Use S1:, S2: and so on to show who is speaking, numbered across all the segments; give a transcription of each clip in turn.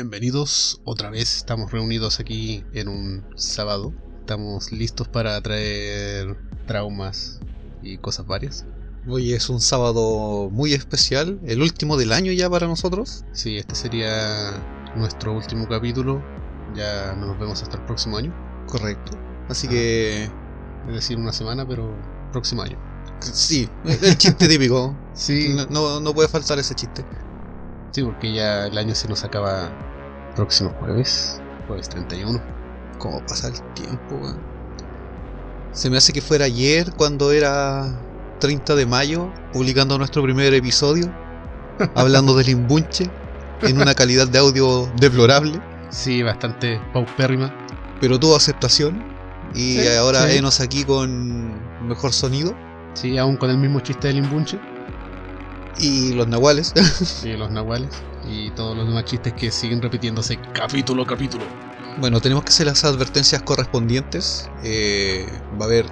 S1: Bienvenidos otra vez, estamos reunidos aquí en un sábado. Estamos listos para traer traumas y cosas varias.
S2: Hoy es un sábado muy especial, el último del año ya para nosotros.
S1: Sí, este sería nuestro último capítulo. Ya no nos vemos hasta el próximo año.
S2: Correcto. Así que...
S1: Es decir, una semana, pero próximo año.
S2: Sí, el chiste típico.
S1: Sí,
S2: No, no, no puede faltar ese chiste.
S1: sí, porque ya el año se nos acaba próximo jueves, jueves 31.
S2: ¿Cómo pasa el tiempo, weón? Se me hace que fuera ayer cuando era 30 de mayo, publicando nuestro primer episodio, hablando del imbunche, en una calidad de audio deplorable,
S1: Sí, bastante paupérrima.
S2: pero tuvo aceptación. Y
S1: Sí,
S2: ahora
S1: sí.
S2: enos aquí con mejor sonido.
S1: Sí, aún con el mismo chiste del imbunche.
S2: Y los nahuales.
S1: Y los nahuales. Y todos los demás chistes que siguen repitiéndose capítulo a capítulo.
S2: bueno, tenemos que hacer las advertencias correspondientes. Eh, va a haber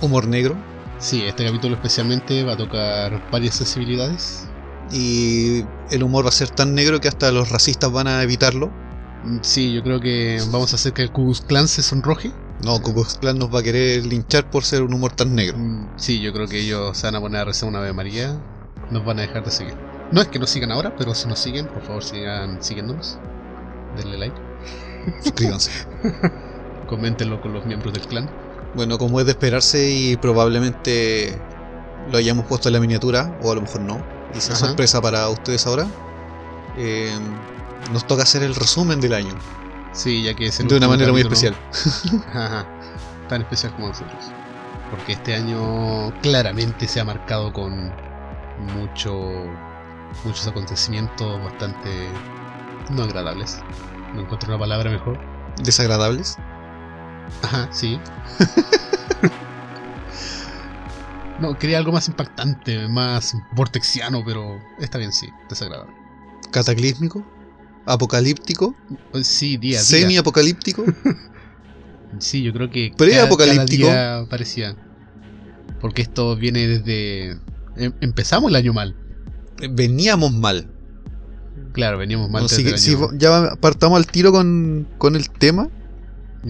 S2: humor negro.
S1: Sí, este capítulo especialmente va a tocar varias sensibilidades.
S2: Y el humor va a ser tan negro que hasta los racistas van a evitarlo.
S1: Mm, Sí, yo creo que vamos a hacer que el Ku Klux Klan se sonroje.
S2: No, Ku Klux Klan nos va a querer linchar por ser un humor tan negro.
S1: Mm, Sí, yo creo que ellos se van a poner a rezar una Ave María. Nos van a dejar de seguir. No es que nos sigan ahora, pero si nos siguen, por favor sigan siguiéndonos. Denle like.
S2: Suscríbanse.
S1: Coméntenlo con los miembros del clan.
S2: Bueno, como es de esperarse y probablemente lo hayamos puesto en la miniatura, o a lo mejor no, y sea
S1: Ajá.
S2: sorpresa para ustedes ahora, eh, nos toca hacer el resumen del año,
S1: Sí, ya que es el
S2: de una manera muy especial.
S1: Ajá, tan especial como nosotros. Porque este año claramente se ha marcado con mucho, muchos acontecimientos bastante no agradables. No encuentro una palabra mejor.
S2: Desagradables.
S1: Ajá, sí. no, quería algo más impactante, más vortexiano, pero está bien, sí, desagradable.
S2: Cataclísmico. Apocalíptico.
S1: Sí, día día.
S2: Semi-apocalíptico.
S1: Sí, yo creo que
S2: Pre-apocalíptico.
S1: parecía. Porque esto viene desde. em- Empezamos el año mal.
S2: Veníamos mal.
S1: Claro, veníamos mal
S2: Así
S1: desde
S2: que
S1: el
S2: si vo- ya partamos al tiro con, con el tema.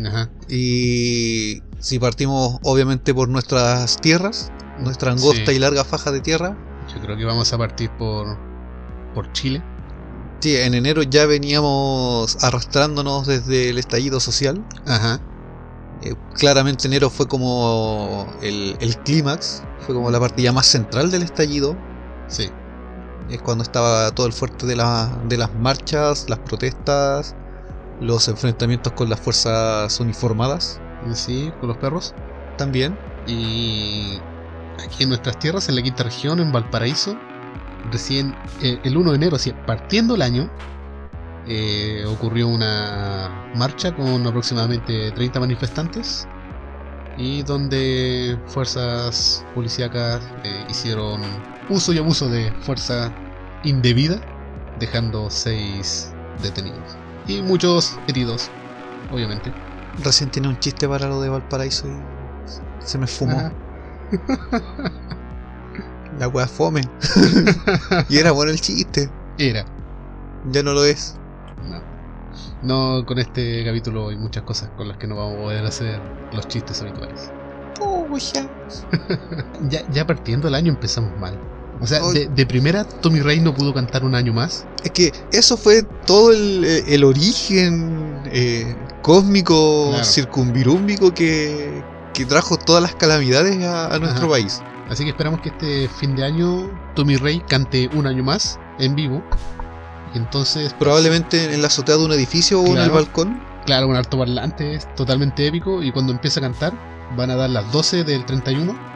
S1: Ajá.
S2: Y si partimos obviamente por nuestras tierras, nuestra angosta
S1: Sí.
S2: y larga faja de tierra,
S1: Yo creo que vamos a partir por. por Chile.
S2: Sí, en enero ya veníamos arrastrándonos desde el estallido social.
S1: Ajá.
S2: Eh, claramente enero fue como el, el clímax, fue como la partida más central del estallido.
S1: Sí.
S2: Es cuando estaba todo el fuerte de, la- de las marchas, las protestas, los enfrentamientos con las fuerzas uniformadas
S1: Sí, con los perros.
S2: también.
S1: Y aquí en nuestras tierras, en la quinta región, en Valparaíso, recién eh, el 1 de enero, así, partiendo el año, eh, ocurrió una marcha con aproximadamente 30 manifestantes y donde fuerzas policíacas eh, hicieron uso y abuso de fuerza indebida, dejando seis detenidos y muchos heridos, obviamente.
S2: Recién tiene un chiste para lo de Valparaíso y se me fumó. La wea fome. y era bueno el chiste.
S1: Era.
S2: Ya no lo es.
S1: No. No, con este capítulo hay muchas cosas con las que no vamos a poder hacer los chistes habituales. Ya, ya partiendo el año empezamos mal. O sea, de, de primera, Tommy Rey no pudo cantar un año más.
S2: Es que eso fue todo el, el origen eh, cósmico,
S1: Claro.
S2: circunvirúmbico que, que trajo todas las calamidades a, a nuestro
S1: Ajá.
S2: país.
S1: Así que esperamos que este fin de año Tommy Rey cante un año más en vivo. Y entonces,
S2: Probablemente en la azotea de un edificio o en el balcón.
S1: claro, un altoparlante es totalmente épico. Y cuando empieza a cantar, van a dar las 12 del 31.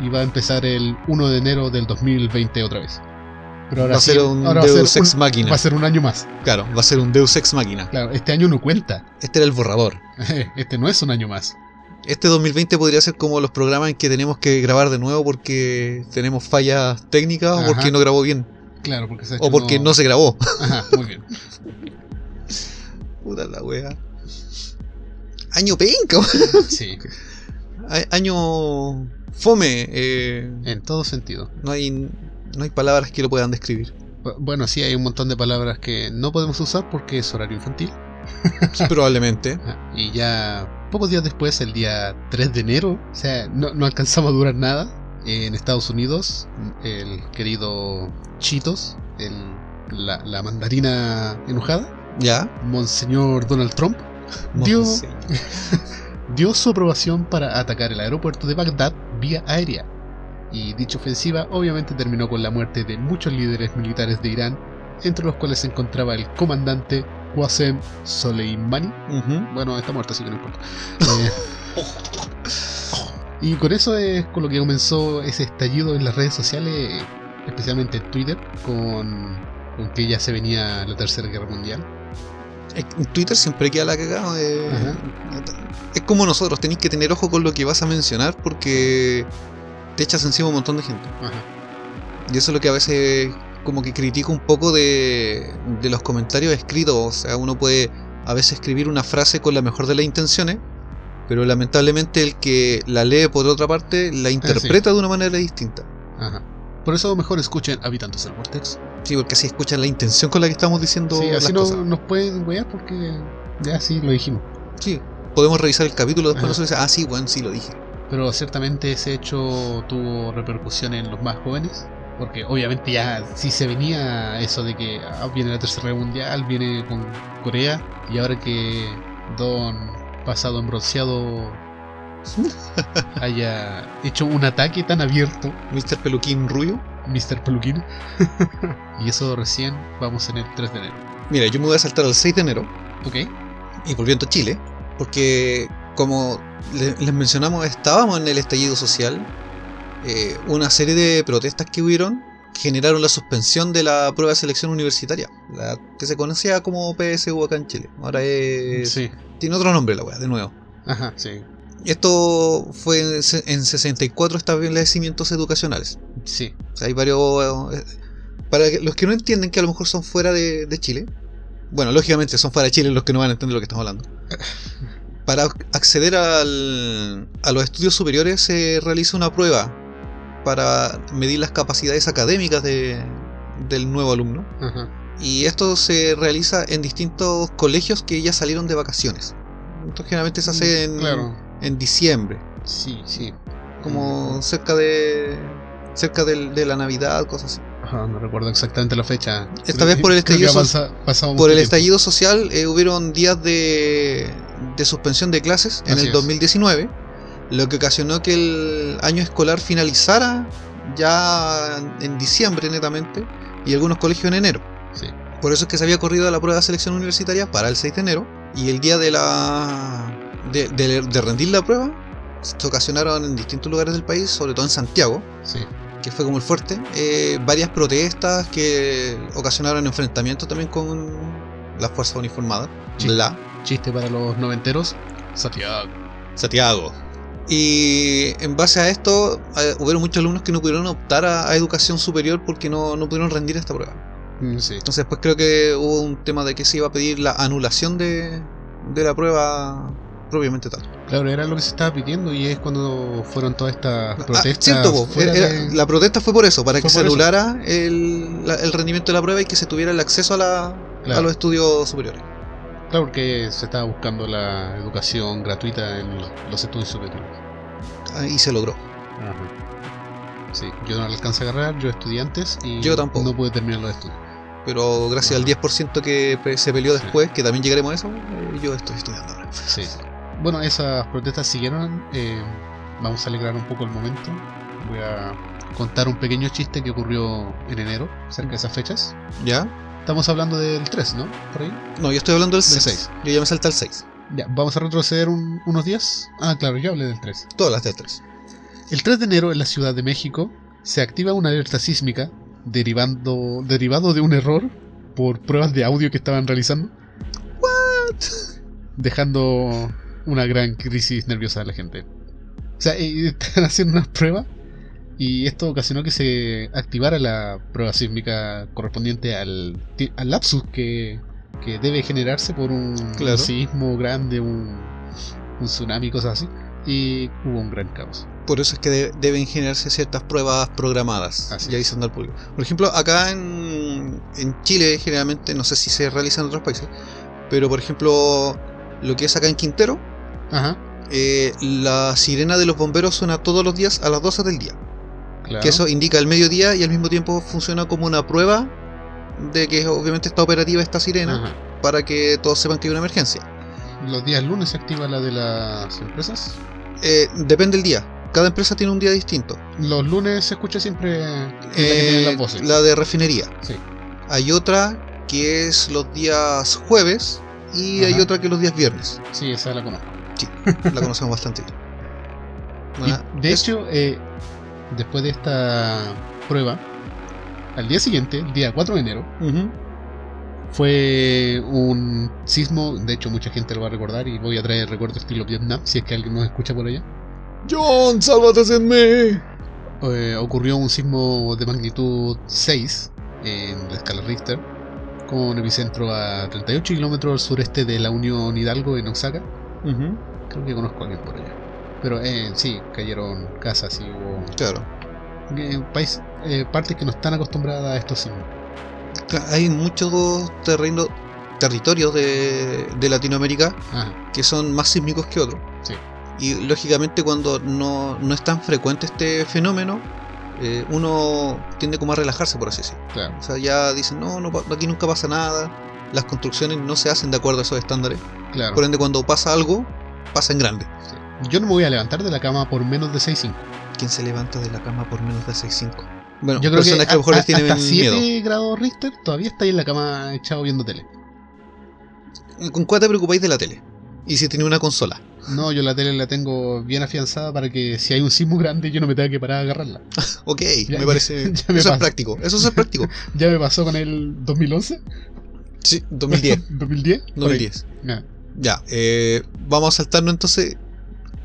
S1: Y va a empezar el 1 de enero del 2020 otra vez. Pero ahora
S2: Va a
S1: sí,
S2: ser un Deus Ex Machina.
S1: Va a ser un año más.
S2: Claro, va a ser un Deus Ex Machina.
S1: Claro, este año no cuenta.
S2: Este era el borrador.
S1: Este no es un año más.
S2: Este 2020 podría ser como los programas en que tenemos que grabar de nuevo porque tenemos fallas técnicas o porque no grabó bien.
S1: Claro, porque se ha
S2: O
S1: hecho
S2: porque
S1: uno-
S2: no se grabó.
S1: Ajá, muy bien.
S2: Puta la wea. Año penca.
S1: Sí.
S2: Año fome. eh,
S1: En todo sentido.
S2: no, hay, no hay palabras que lo puedan describir.
S1: Bu- Bueno, sí, hay un montón de palabras que no podemos usar porque es horario infantil.
S2: Probablemente.
S1: Ajá. Y ya pocos días después, el día 3 de enero, o sea, no, no alcanzamos a durar nada. En Estados Unidos, el querido Cheetos, el, la, la mandarina enojada,
S2: Ya.
S1: Monseñor Donald Trump, Dio-
S2: Sí.
S1: dio su aprobación para atacar el aeropuerto de Bagdad vía aérea. Y dicha ofensiva obviamente terminó con la muerte de muchos líderes militares de Irán, entre los cuales se encontraba el comandante Qasem Soleimani. Bueno, está muerto, así que no importa. Eh, y con eso es con lo que comenzó ese estallido en las redes sociales, especialmente en Twitter, con, con que ya se venía la Tercera Guerra Mundial.
S2: En Twitter siempre queda la cagada. eh,
S1: Ajá.
S2: Es como nosotros, tenéis que tener ojo con lo que vas a mencionar porque te echas encima un montón de gente.
S1: Ajá.
S2: Y eso es lo que a veces como que critico un poco de, de los comentarios escritos. O sea, uno puede a veces escribir una frase con la mejor de las intenciones, pero lamentablemente el que la lee por otra parte la interpreta de una manera distinta.
S1: Ajá. Por eso mejor escuchen Habitantes del Vortex.
S2: Sí, porque así escuchan la intención con la que estamos diciendo
S1: Sí,
S2: las
S1: así no
S2: cosas.
S1: nos pueden wear porque ya sí lo dijimos.
S2: Sí, podemos revisar el capítulo después nosotros ah, sí, bueno, sí lo dije.
S1: Pero ciertamente ese hecho tuvo repercusión en los más jóvenes. Porque obviamente ya sí se venía eso de que ah, viene la Tercera Guerra Mundial, viene con Corea. Y ahora que Don pasado en bronceado haya hecho un ataque tan abierto,
S2: Mr. Peluquín Rubio.
S1: Mr. Peluquín. y eso recién vamos en el 3 de enero.
S2: Mira, yo me voy a saltar al 6 de enero
S1: ¿Ok?
S2: y volviendo a Chile, porque como le- les mencionamos, estábamos en el estallido social, eh, una serie de protestas que hubieron generaron la suspensión de la prueba de selección universitaria, la que se conocía como PSU acá en Chile. Ahora es...
S1: Sí.
S2: Tiene otro nombre la weá, de nuevo.
S1: Ajá, sí.
S2: Esto fue en 64 establecimientos educacionales.
S1: Sí.
S2: O sea, hay varios... eh, Para los que no entienden que a lo mejor son fuera de, de Chile, bueno, lógicamente son fuera de Chile los que no van a entender lo que estamos hablando. Para acceder al- a los estudios superiores se realiza una prueba para medir las capacidades académicas de- del nuevo alumno. Y esto se realiza en distintos colegios que ya salieron de vacaciones. Esto generalmente se hace en,
S1: Claro.
S2: en diciembre,
S1: Sí, sí.
S2: como cerca de cerca del- de la Navidad, cosas así.
S1: Ajá, no recuerdo exactamente la fecha.
S2: Esta vez por el estallido
S1: pasa-
S2: Por el
S1: tiempo.
S2: estallido social eh, hubieron días de, de suspensión de clases en
S1: Así
S2: el
S1: es.
S2: 2019, lo que ocasionó que el año escolar finalizara ya en diciembre netamente y algunos colegios en enero.
S1: Sí.
S2: Por eso es que se había corrido la prueba de selección universitaria para el 6 de enero y el día de la de, de- de rendir la prueba se ocasionaron en distintos lugares del país, sobre todo en Santiago,
S1: Sí.
S2: Que fue como el fuerte, eh, varias protestas que ocasionaron enfrentamientos también con las fuerzas uniformadas. La
S1: Chiste para los noventeros. Santiago.
S2: Santiago. Y en base a esto, eh, hubieron muchos alumnos que no pudieron optar a, a educación superior porque no, no pudieron rendir esta prueba.
S1: Mm, Sí.
S2: Entonces, pues creo que hubo un tema de que se iba a pedir la anulación de, de la prueba propiamente tal.
S1: Claro, era lo que se estaba pidiendo y es cuando fueron todas estas
S2: Ah,
S1: protestas.
S2: cierto,
S1: fuera
S2: era-
S1: de-
S2: la protesta fue por eso, para
S1: Fue
S2: que se anulara el, la- el rendimiento de la prueba y que se tuviera el acceso a, la,
S1: Claro.
S2: a los estudios superiores.
S1: Claro, porque se estaba buscando la educación gratuita en los estudios superiores.
S2: Ah, Y se logró.
S1: Ajá. Sí, yo no alcancé a agarrar, yo estudié antes y
S2: Yo tampoco.
S1: no pude terminar los estudios.
S2: Pero gracias al
S1: Ajá.
S2: 10% que se peleó
S1: Sí.
S2: después, que también llegaremos a eso, eh, yo estoy estudiando ahora.
S1: Sí. Bueno, esas protestas siguieron. eh, vamos a alegrar un poco el momento. Voy a contar un pequeño chiste que ocurrió en enero, cerca de esas fechas.
S2: ¿Ya?
S1: Estamos hablando del 3, ¿no? Por ahí.
S2: No, yo estoy hablando del
S1: Del
S2: 6.
S1: seis.
S2: Yo ya me salté al 6.
S1: Ya, vamos a retroceder un- unos días. Ah, claro, yo hablé del 3.
S2: Todas las del 3.
S1: El 3 de enero en la Ciudad de México se activa una alerta sísmica derivando, derivado de un error por pruebas de audio que estaban realizando. Dejando una gran crisis nerviosa a la gente. O sea, eh, están haciendo unas pruebas y esto ocasionó que se activara la prueba sísmica correspondiente al, al lapsus que, que debe generarse por un,
S2: Claro.
S1: un sismo grande, un, un tsunami, cosas así. y hubo un gran caos.
S2: Por eso es que de- deben generarse ciertas pruebas programadas
S1: Así
S2: y avisando al público. Por ejemplo, acá en, en Chile, generalmente, no sé si se realiza en otros países, pero por ejemplo, lo que es acá en Quintero,
S1: Ajá,
S2: eh, la sirena de los bomberos suena todos los días a las 12 del día.
S1: claro.
S2: Que eso indica el mediodía y al mismo tiempo funciona como una prueba de que obviamente está operativa esta sirena
S1: Ajá.
S2: para que todos sepan que hay una emergencia.
S1: Los días lunes se activa la de las empresas.
S2: Eh, depende del día. Cada empresa tiene un día distinto.
S1: Los lunes se escucha siempre la
S2: Eh,
S1: las voces.
S2: la de refinería.
S1: Sí.
S2: Hay otra que es los días jueves y hay otra que es los días viernes.
S1: Sí, esa la conozco.
S2: La conocemos bastante bien. Bueno,
S1: de
S2: es-
S1: hecho, eh, después de esta prueba, al día siguiente, el día 4 de enero, fue un sismo. De hecho, mucha gente lo va a recordar y voy a traer recuerdos estilo Vietnam, si es que alguien nos escucha por allá.
S2: John, sálvate en mí.
S1: Eh, ocurrió un sismo de magnitud 6 en la escala Richter, con epicentro a 38 kilómetros al sureste de la Unión Hidalgo en Osaka.
S2: Ujú.
S1: Creo que conozco a alguien por allá. Pero eh, sí, cayeron casas y hubo
S2: Claro.
S1: eh, país, eh, partes que no están acostumbradas a estos sismos.
S2: Hay muchos terrenos, territorios de, de Latinoamérica
S1: Ajá,
S2: que son más sísmicos que otros.
S1: Sí.
S2: Y lógicamente cuando no, no es tan frecuente este fenómeno, eh, uno tiende como a relajarse, por así decirlo.
S1: claro.
S2: O sea, ya dicen, no, no, aquí nunca pasa nada, las construcciones no se hacen de acuerdo a esos estándares.
S1: claro.
S2: Por ende, cuando pasa algo, pasa en grande.
S1: Yo no me voy a levantar de la cama por menos de 6.5.
S2: ¿Quién se levanta de la cama por menos de 6'5? Bueno,
S1: Yo creo que,
S2: personas que a lo mejor
S1: a-
S2: les tienen
S1: hasta 7
S2: miedo.
S1: grados Richter todavía está ahí en la cama echado viendo tele.
S2: ¿Con cuál te preocupáis de la tele? Y si tiene una consola.
S1: No, yo la tele la tengo bien afianzada para que si hay un sismo grande yo no me tenga que parar a agarrarla.
S2: Ok,
S1: Ya-
S2: me parece.
S1: ya me
S2: eso
S1: pasa.
S2: es práctico. Eso es práctico.
S1: Ya me pasó con el 2011,
S2: Sí, 2010.
S1: 2010. por ahí.
S2: 2010.
S1: Ya.
S2: Ya, eh, vamos a saltarnos entonces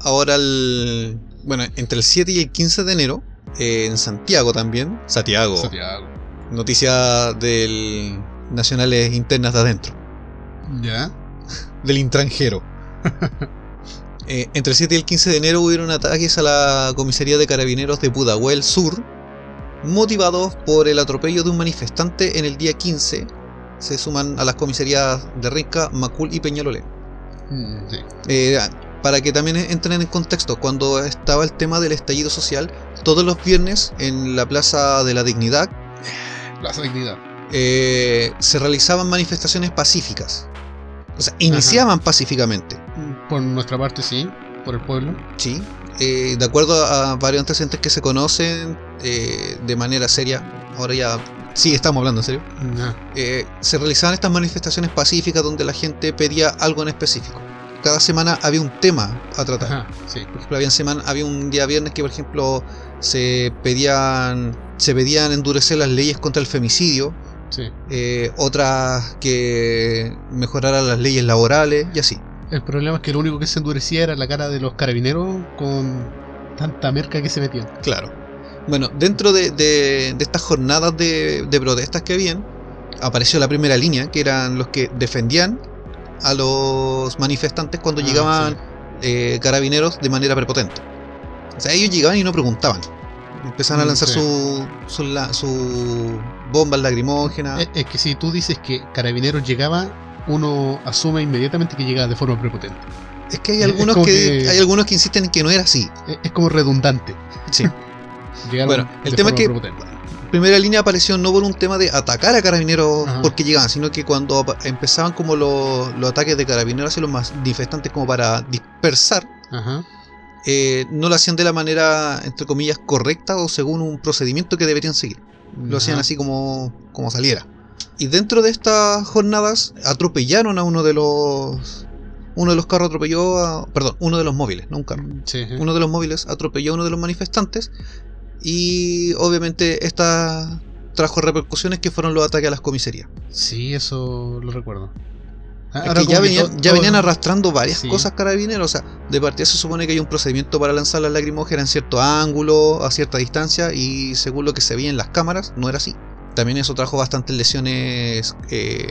S2: ahora al... Bueno, entre el 7 y el 15 de enero, eh, en Santiago también. Santiago.
S1: Santiago.
S2: Noticia del Nacionales Internas de adentro.
S1: Ya.
S2: Del intranjero. Eh, entre el 7 y el 15 de enero hubieron ataques a la comisaría de carabineros de Pudahuel Sur, motivados por el atropello de un manifestante en el día 15. Se suman a las comisarías de Renca, Macul y Peñalolén.
S1: Mm, sí.
S2: Eh, para que también entren en contexto, cuando estaba el tema del estallido social, todos los viernes en la Plaza de la Dignidad
S1: Plaza Dignidad.
S2: eh, se realizaban manifestaciones pacíficas. O sea, iniciaban pacíficamente,
S1: Por nuestra parte, sí. Por el pueblo.
S2: ¿sí? Eh, de acuerdo a varios antecedentes que se conocen eh, de manera seria, ahora ya sí estamos hablando en serio, eh, se realizaban estas manifestaciones pacíficas donde la gente pedía algo en específico. Cada semana había un tema a tratar.
S1: Ajá, sí.
S2: Por ejemplo, había, semana, había un día viernes que, por ejemplo, se pedían, se pedían endurecer las leyes contra el femicidio,
S1: Sí.
S2: eh, otras que mejoraran las leyes laborales y así.
S1: El problema es que lo único que se endurecía era la cara de los carabineros con tanta merca que se metían.
S2: Claro. Bueno, dentro de, de- de estas jornadas de, de protestas que habían, apareció la primera línea, que eran los que defendían a los manifestantes cuando
S1: Ah,
S2: llegaban eh, carabineros de manera prepotente. O sea, ellos llegaban y no preguntaban. Empezaban a
S1: Mm,
S2: lanzar
S1: sí.
S2: su, su, la- su bombas lacrimógenas.
S1: Es, es que si tú dices que carabineros llegaba, uno asume inmediatamente que llegaba de forma prepotente.
S2: es que hay algunos que- hay algunos que insisten en que no era así.
S1: Es, es como redundante.
S2: Sí.
S1: Llegaron
S2: Bueno, el tema es que-
S1: prepotente.
S2: primera línea apareció no por un tema de atacar a carabineros
S1: Ajá.
S2: porque llegaban, sino que cuando empezaban como los, los ataques de carabineros hacia los manifestantes como para dispersar,
S1: Ajá.
S2: eh, no lo hacían de la manera, entre comillas, correcta o según un procedimiento que deberían seguir. Lo hacían así como, como saliera. Y dentro de estas jornadas atropellaron a uno de los... Uno de los carros atropelló a... Perdón, uno de los móviles, no un carro
S1: Sí, sí.
S2: uno de los móviles atropelló a uno de los manifestantes y obviamente esta trajo repercusiones que fueron los ataques a las comisarías.
S1: Sí, eso lo recuerdo.
S2: Es
S1: Ahora
S2: que
S1: como
S2: ya, venían,
S1: to-
S2: ya
S1: todo-
S2: venían arrastrando varias
S1: Sí.
S2: cosas carabineros. O sea, de partida se supone que hay un procedimiento para lanzar las lacrimógenas en cierto ángulo, a cierta distancia, y según lo que se veía en las cámaras, no era así. También eso trajo bastantes lesiones eh,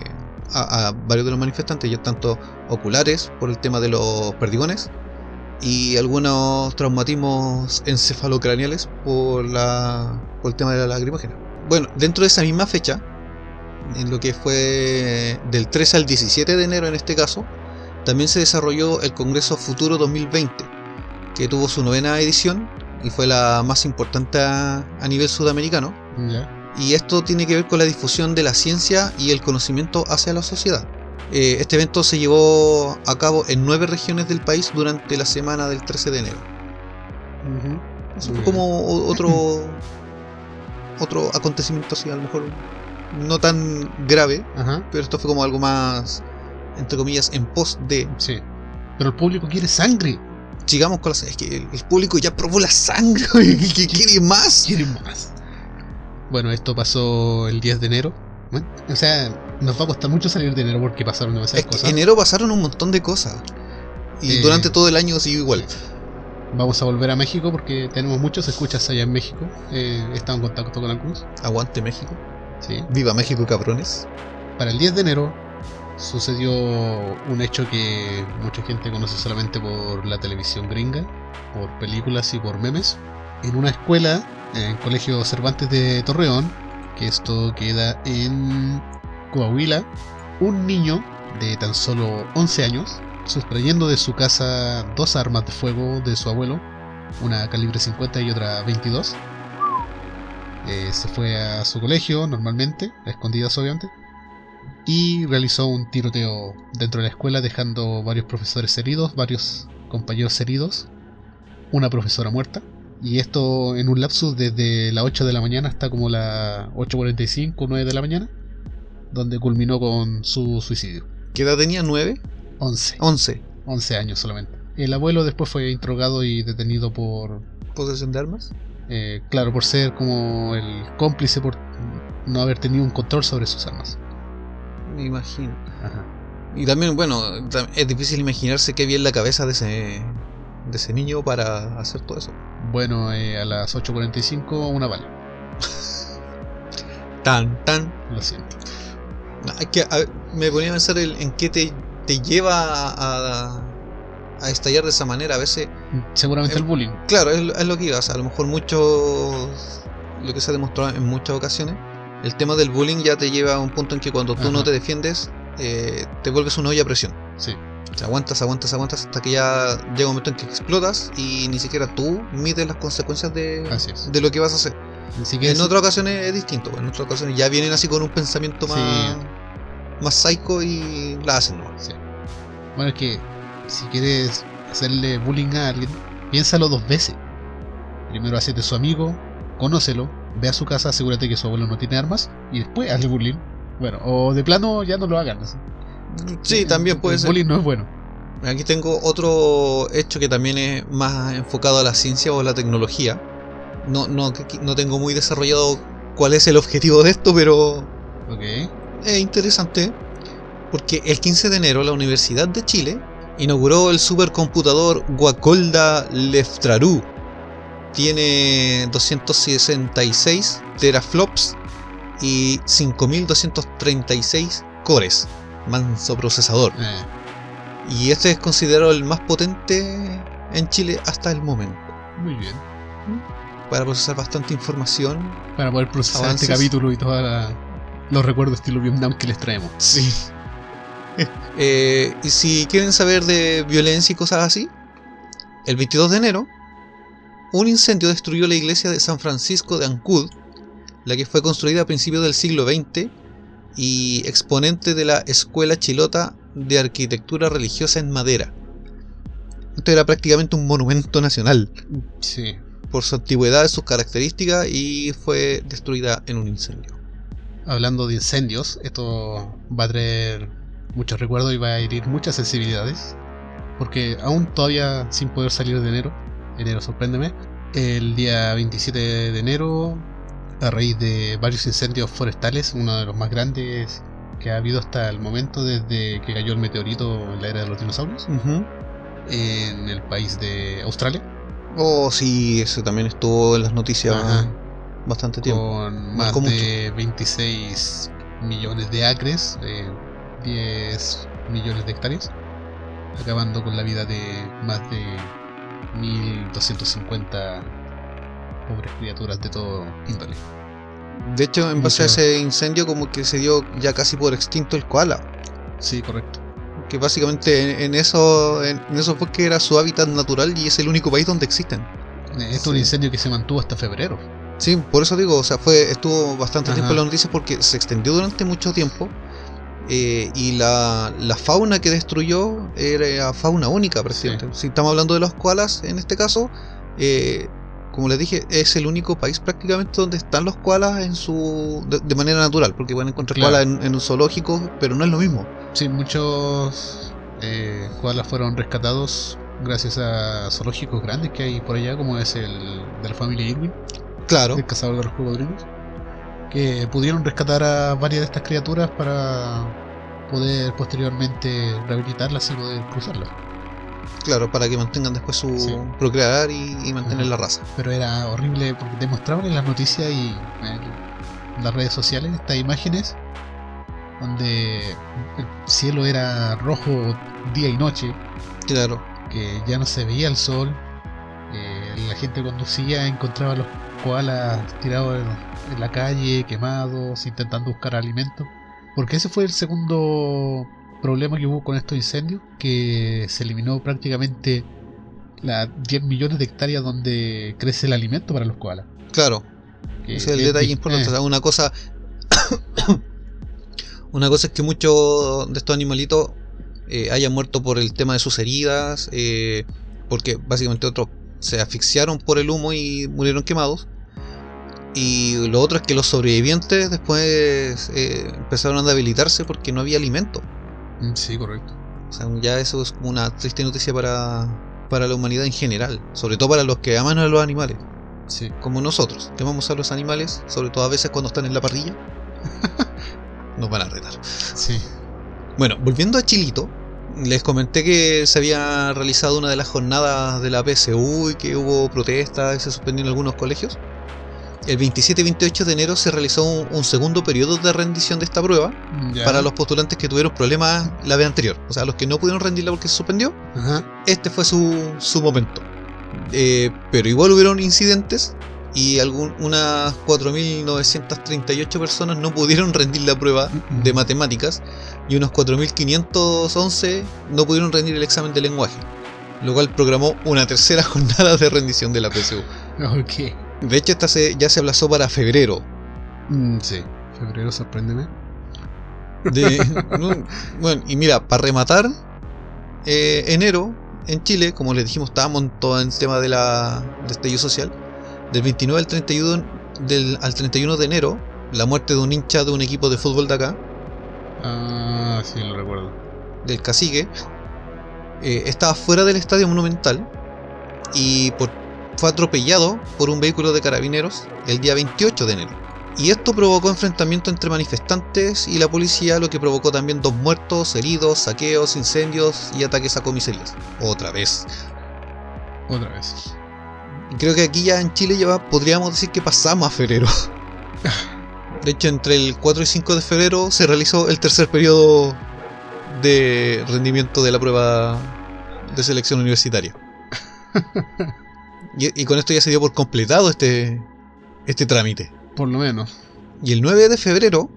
S2: a, a varios de los manifestantes, ya tanto oculares por el tema de los perdigones y algunos traumatismos encefalocraneales por, la, por el tema de la lacrimógena. Bueno, dentro de esa misma fecha, en lo que fue del 13 al 17 de enero en este caso, también se desarrolló el Congreso Futuro 2020, que tuvo su novena edición y fue la más importante a, nivel sudamericano. Y esto tiene que ver con la difusión de la ciencia y el conocimiento hacia la sociedad. Eh, este evento se llevó a cabo en nueve regiones del país durante la semana del 13 de enero.
S1: Ujú.
S2: Eso fue como otro otro acontecimiento así, a lo mejor no tan grave,
S1: Ajá.
S2: pero esto fue como algo más, entre comillas, en pos de.
S1: Sí. Pero el público quiere sangre.
S2: Sigamos con las. Es que el, el público ya probó la sangre, ¿qué quiere más?
S1: Quiere más. Bueno, esto pasó el 10 de enero. Bueno, o sea, nos va a costar mucho salir de enero porque pasaron demasiadas
S2: Es
S1: cosas.
S2: enero pasaron un montón de cosas. Y
S1: Eh,
S2: durante todo el año siguió igual.
S1: Vamos a volver a México porque tenemos muchos escuchas allá en México. Eh, he estado en contacto con algunos.
S2: Aguante México.
S1: Sí.
S2: Viva México, cabrones.
S1: Para el 10 de enero sucedió un hecho que mucha gente conoce solamente por la televisión gringa, por películas y por memes. En una escuela, en el Colegio Cervantes de Torreón, que esto queda en Coahuila, un niño de tan solo 11 años, sustrayendo de su casa dos armas de fuego de su abuelo, una calibre 50 y otra 22. Eh, se fue a su colegio normalmente, a escondidas obviamente, y realizó un tiroteo dentro de la escuela dejando varios profesores heridos, varios compañeros heridos, una profesora muerta. Y esto en un lapsus desde las 8 de la mañana hasta como las 8.45, 9 de la mañana, donde culminó con su suicidio.
S2: ¿Qué edad tenía? ¿9?
S1: 11,
S2: 11.
S1: 11 años solamente. El abuelo después fue interrogado y detenido por,
S2: ¿Posesión de armas?
S1: eh, claro, por ser como el cómplice por no haber tenido un control sobre sus armas.
S2: Me imagino.
S1: Ajá.
S2: Y también, bueno, es difícil imaginarse qué bien la cabeza de ese, de ese niño para hacer todo eso.
S1: Bueno, eh, a las 8.45 una bala.
S2: Tan, tan.
S1: Lo siento.
S2: Es que, a me ponía a pensar el- en qué te, te lleva a, a estallar de esa manera. A veces,
S1: Seguramente
S2: El-
S1: el bullying.
S2: claro, es, es lo que iba. o sea, a lo mejor muchos. Lo que se ha demostrado en muchas ocasiones. El tema del bullying ya te lleva a un punto en que cuando tú no te defiendes, eh, te vuelves una olla a presión.
S1: Sí.
S2: O sea, aguantas, aguantas, aguantas hasta que ya llega un momento en que explotas y ni siquiera tú mides las consecuencias de,
S1: es.
S2: de lo que vas a hacer.
S1: Así que
S2: En
S1: eso-
S2: otras ocasiones es distinto, en otras ocasiones ya vienen así con un pensamiento más,
S1: Sí.
S2: Más psycho y la hacen nomás.
S1: sí. Bueno, es que si quieres hacerle bullying a alguien, piénsalo dos veces. Primero hacete su amigo, conócelo, ve a su casa, asegúrate que su abuelo no tiene armas y después hazle bullying. Bueno, o de plano ya no lo hagan. así.
S2: Sí, también puede
S1: el
S2: ser.
S1: bullying no es bueno.
S2: Aquí tengo otro hecho que también es más enfocado a la ciencia o a la tecnología. No, no, no tengo muy desarrollado cuál es el objetivo de esto, pero
S1: Ok.
S2: Es interesante porque el 15 de enero la Universidad de Chile inauguró el supercomputador Guacolda Leftraru. Tiene 266 teraflops y 5236 cores. Manso procesador.
S1: Eh,
S2: Y este es considerado el más potente en Chile hasta el momento.
S1: muy bien.
S2: Para procesar bastante información.
S1: Para poder procesar
S2: Avances.
S1: este capítulo y todos los recuerdos estilo Vietnam que les traemos.
S2: Sí. Eh, y si quieren saber de violencia y cosas así, el 22 de enero, un incendio destruyó la iglesia de San Francisco de Ancud, la que fue construida a principios del siglo XX y exponente de la Escuela Chilota de Arquitectura Religiosa en Madera. Esto era prácticamente un monumento nacional
S1: Sí.
S2: por su antigüedad, sus características y fue destruida en un incendio.
S1: Hablando de incendios, esto va a traer muchos recuerdos y va a herir muchas sensibilidades. Porque aún todavía sin poder salir de enero, enero sorpréndeme, el día 27 de enero, a raíz de varios incendios forestales, uno de los más grandes que ha habido hasta el momento desde que cayó el meteorito en la era de los dinosaurios, en el país de Australia,
S2: Oh, sí, ese también estuvo en las noticias
S1: Ajá.
S2: Bastante tiempo.
S1: con más
S2: Marcó
S1: de 26 millones de acres, eh, 10 millones de hectáreas, acabando con la vida de más de 1250 pobres criaturas de todo índole.
S2: De hecho, en base a ese incendio, como que se dio ya casi por extinto el koala.
S1: Sí, correcto.
S2: Que básicamente en, en eso en, en esos bosques era su hábitat natural y es el único país donde existen.
S1: Esto es un incendio que se mantuvo hasta febrero.
S2: Sí, por eso digo, o sea, fue estuvo bastante
S1: Ajá.
S2: tiempo en las noticias porque se extendió durante mucho tiempo eh, y la, la fauna que destruyó era fauna única, presidente. Si estamos hablando de los koalas, en este caso, eh, como les dije, es el único país prácticamente donde están los koalas en su de, de manera natural, porque a encontrar
S1: Claro.
S2: koalas en, en un zoológico, pero no es lo mismo.
S1: Sí, muchos eh, koalas fueron rescatados gracias a zoológicos grandes que hay por allá, como es el de la familia Irwin,
S2: Claro,
S1: el cazador de los cocodrilos, que pudieron rescatar a varias de estas criaturas para poder posteriormente rehabilitarlas y poder cruzarlas.
S2: claro, para que mantengan después su
S1: Sí.
S2: procrear y, y mantener la raza.
S1: Pero era horrible porque te mostraban en las noticias y en las redes sociales estas imágenes donde el cielo era rojo día y noche,
S2: Claro,
S1: que ya no se veía el sol, eh, la gente conducía, encontraba los koalas tirados en, en la calle, quemados, intentando buscar alimento. Porque ese fue el segundo problema que hubo con estos incendios, que se eliminó prácticamente las 10 millones de hectáreas donde crece el alimento para los koalas.
S2: claro.
S1: Que
S2: Ese es el detalle importante.
S1: eh,
S2: una cosa. una cosa es que muchos de estos animalitos eh, hayan muerto por el tema de sus heridas, eh, porque básicamente otros se asfixiaron por el humo y murieron quemados. Y lo otro es que los sobrevivientes después eh, empezaron a debilitarse porque no había alimento.
S1: mm, sí, correcto.
S2: O sea, ya eso es como una triste noticia para, para la humanidad en general, sobre todo para los que aman a los animales
S1: Sí.
S2: como nosotros, que amamos a los animales, sobre todo a veces cuando están en la parrilla, nos van a retar.
S1: Sí.
S2: Bueno, volviendo a Chilito, les comenté que se había realizado una de las jornadas de la PSU y que hubo protestas y se suspendieron algunos colegios. El 27 y 28 de enero se realizó un, un segundo periodo de rendición de esta prueba para los postulantes que tuvieron problemas la vez anterior. O sea, los que no pudieron rendirla porque se suspendió, este fue su, su momento. Eh, pero igual hubieron incidentes y algún, unas 4.938 personas no pudieron rendir la prueba de matemáticas y unos 4.511 no pudieron rendir el examen de lenguaje, lo cual programó una tercera jornada de rendición de la PSU.
S1: Ok.
S2: De hecho, esta se, ya se aplazó para febrero.
S1: Mm, sí. Febrero, sorpréndeme.
S2: De- no, bueno, y mira, para rematar, eh, enero en Chile, como les dijimos, estábamos en todo el tema de la destello social. Del 29 al 31, del, al 31 de enero, la muerte de un hincha de un equipo de fútbol de acá,
S1: Ah, sí, lo recuerdo.
S2: del cacique, eh, estaba fuera del estadio monumental y por- fue atropellado por un vehículo de carabineros el día 28 de enero. Y esto provocó enfrentamiento entre manifestantes y la policía, lo que provocó también dos muertos, heridos, saqueos, incendios y ataques a comisarías. Otra vez.
S1: Otra vez.
S2: Creo que aquí ya en Chile ya podríamos decir que pasamos a febrero. De hecho, entre el 4 y 5 de febrero se realizó el tercer periodo de rendimiento de la prueba de selección universitaria. Y, y con esto ya se dio por completado este, este trámite.
S1: Por lo menos.
S2: Y el 9 de febrero,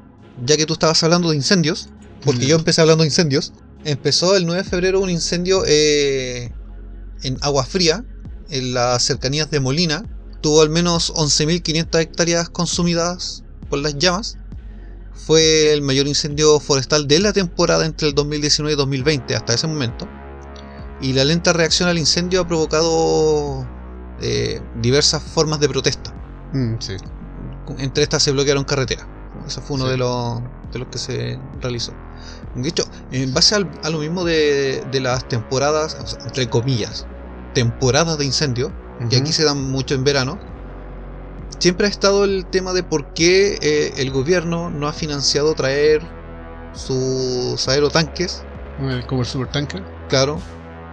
S2: ya que tú estabas hablando de incendios, porque
S1: Mm.
S2: yo empecé hablando de incendios, empezó el 9 de febrero un incendio eh, en Agua Fría, en las cercanías de Molina. Tuvo al menos 11.500 hectáreas consumidas por las llamas. Fue el mayor incendio forestal de la temporada entre el 2019 y 2020 hasta ese momento. Y la lenta reacción al incendio ha provocado eh, diversas formas de protesta.
S1: Mm, sí.
S2: Entre estas se bloquearon carreteras. Ese fue uno
S1: Sí.
S2: de, los, de los que se realizó. De hecho, en base al- a lo mismo de, de las temporadas, o sea, entre comillas, temporadas de incendio, que aquí se dan mucho en verano, siempre ha estado el tema de por qué eh, el gobierno no ha financiado traer sus aerotanques,
S1: El cover super tanker.
S2: claro,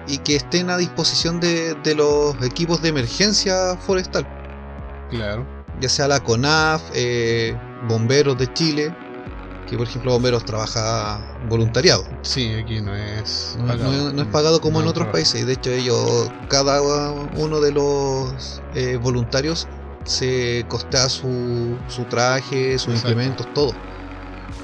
S2: y que estén a disposición de, de los equipos de emergencia forestal.
S1: Claro.
S2: ya sea la CONAF, eh, bomberos de Chile, Que por ejemplo Bomberos trabaja voluntariado.
S1: Sí, aquí no es pagado.
S2: no- no es pagado como en otros países. Y de hecho ellos, cada uno de los eh, voluntarios se costea su, su traje, sus
S1: Exacto.
S2: implementos, todo.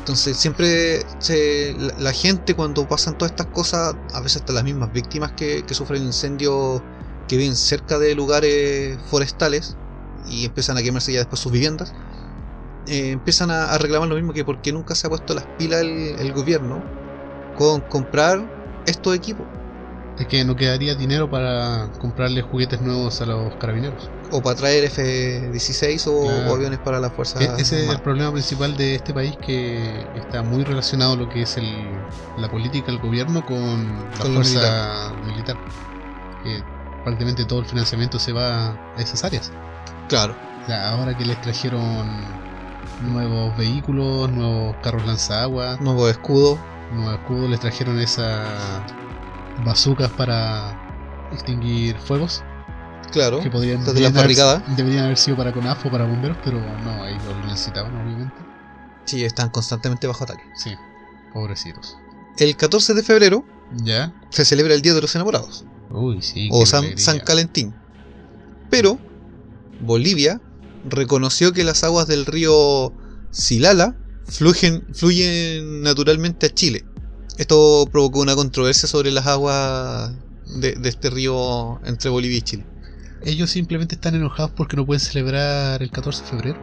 S2: Entonces siempre se, la, gente cuando pasan todas estas cosas, a veces hasta las mismas víctimas que, sufren incendios que viven cerca de lugares forestales y empiezan a quemarse ya después sus viviendas, eh, empiezan a, a reclamar lo mismo que porque nunca se ha puesto las pilas el, el gobierno con comprar estos equipos.
S1: Es que no quedaría dinero para comprarle juguetes nuevos a los carabineros.
S2: O para traer F-16 o,
S1: Claro.
S2: o aviones para la fuerza.
S1: E- ese es el problema principal de este país que está muy relacionado lo que es el, la política, el gobierno con la
S2: Con
S1: fuerza militar. Que prácticamente todo el financiamiento se va a esas áreas.
S2: Claro.
S1: O sea, ahora que les trajeron nuevos vehículos, nuevos carros lanzaguas,
S2: Nuevo escudo.
S1: nuevos escudos, les trajeron esas bazucas para extinguir fuegos.
S2: Claro.
S1: que podrían,
S2: de
S1: haber-
S2: barricadas.
S1: deberían haber sido para CONAF o para bomberos, pero no, ellos lo necesitaban, obviamente.
S2: Sí, están constantemente bajo ataque.
S1: Sí, pobrecitos.
S2: El 14 de febrero
S1: ¿Ya?
S2: se celebra el Día de los Enamorados.
S1: Uy, sí.
S2: o San. San Calentín. Pero Bolivia reconoció que las aguas del río Silala fluyen, fluyen naturalmente a Chile. Esto provocó una controversia sobre las aguas de, de este río entre Bolivia y Chile.
S1: Ellos simplemente están enojados porque no pueden celebrar el 14 de febrero.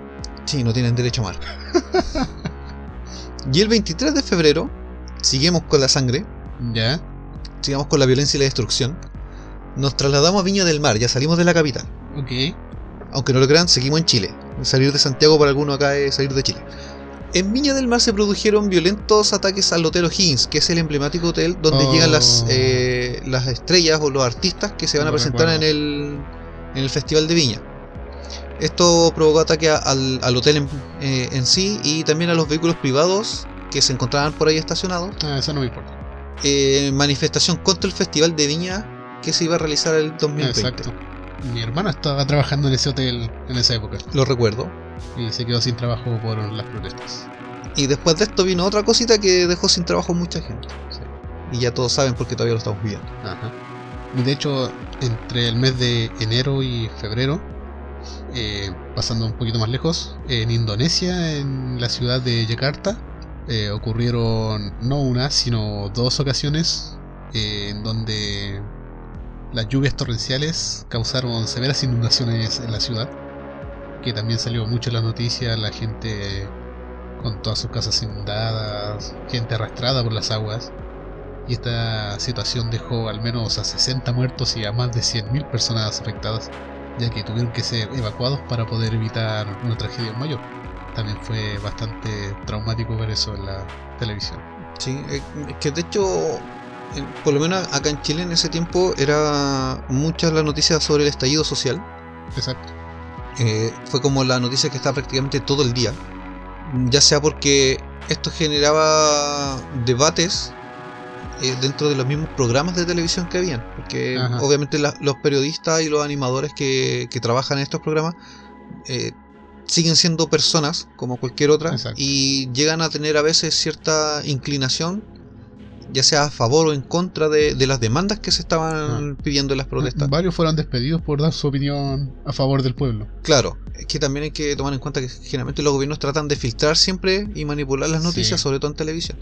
S2: Sí, no tienen derecho a mar. y el 23 de febrero, seguimos con la sangre,
S1: ¿Ya?
S2: sigamos con la violencia y la destrucción. Nos trasladamos a Viña del Mar, ya salimos de la capital.
S1: Ok.
S2: Aunque no lo crean, seguimos en Chile. Salir de Santiago para algunos acá es salir de Chile. En Viña del Mar se produjeron violentos ataques al Hotel O'Higgins, que es el emblemático hotel donde
S1: Oh.
S2: llegan las, eh, las estrellas o los artistas que se van a presentar en el, en el Festival de Viña. Esto provocó ataque al, al hotel en, eh, en sí y también a los vehículos privados que se encontraban por ahí estacionados.
S1: Ah, eso no me importa.
S2: Eh, manifestación contra el Festival de Viña que se iba a realizar el 2020.
S1: Exacto. Mi hermana estaba trabajando en ese hotel en esa época
S2: Lo recuerdo.
S1: y se quedó sin trabajo por las protestas.
S2: Y después de esto vino otra cosita que dejó sin trabajo mucha gente.
S1: Sí.
S2: Y ya todos saben porque todavía lo estamos viviendo.
S1: Ajá. De hecho, entre el mes de enero y febrero, eh, pasando un poquito más lejos, en Indonesia, en la ciudad de Yakarta, eh, ocurrieron no una, sino dos ocasiones eh, en donde las lluvias torrenciales causaron severas inundaciones en la ciudad, que también salió mucho en las noticias, la gente con todas sus casas inundadas, gente arrastrada por las aguas. Y esta situación dejó al menos a 60 muertos y a más de 100.000 personas afectadas, ya que tuvieron que ser evacuados para poder evitar una tragedia mayor. También fue bastante traumático ver eso en la televisión.
S2: Sí, eh, es que de hecho, eh, por lo menos acá en Chile en ese tiempo era muchas las noticias sobre el estallido social.
S1: Exacto.
S2: Eh, fue como la noticia que estaba prácticamente todo el día. Ya sea porque esto generaba debates eh, dentro de los mismos programas de televisión que habían. Porque
S1: Ajá.
S2: obviamente la- los periodistas y los animadores que, que trabajan en estos programas eh, siguen siendo personas como cualquier otra
S1: Exacto.
S2: y llegan a tener a veces cierta inclinación ya sea a favor o en contra de, de las demandas que se estaban pidiendo en las protestas.
S1: Varios fueron despedidos por dar su opinión a favor del pueblo.
S2: Claro, es que también hay que tomar en cuenta que generalmente los gobiernos tratan de filtrar siempre y manipular las noticias,
S1: Sí.
S2: sobre todo en televisión.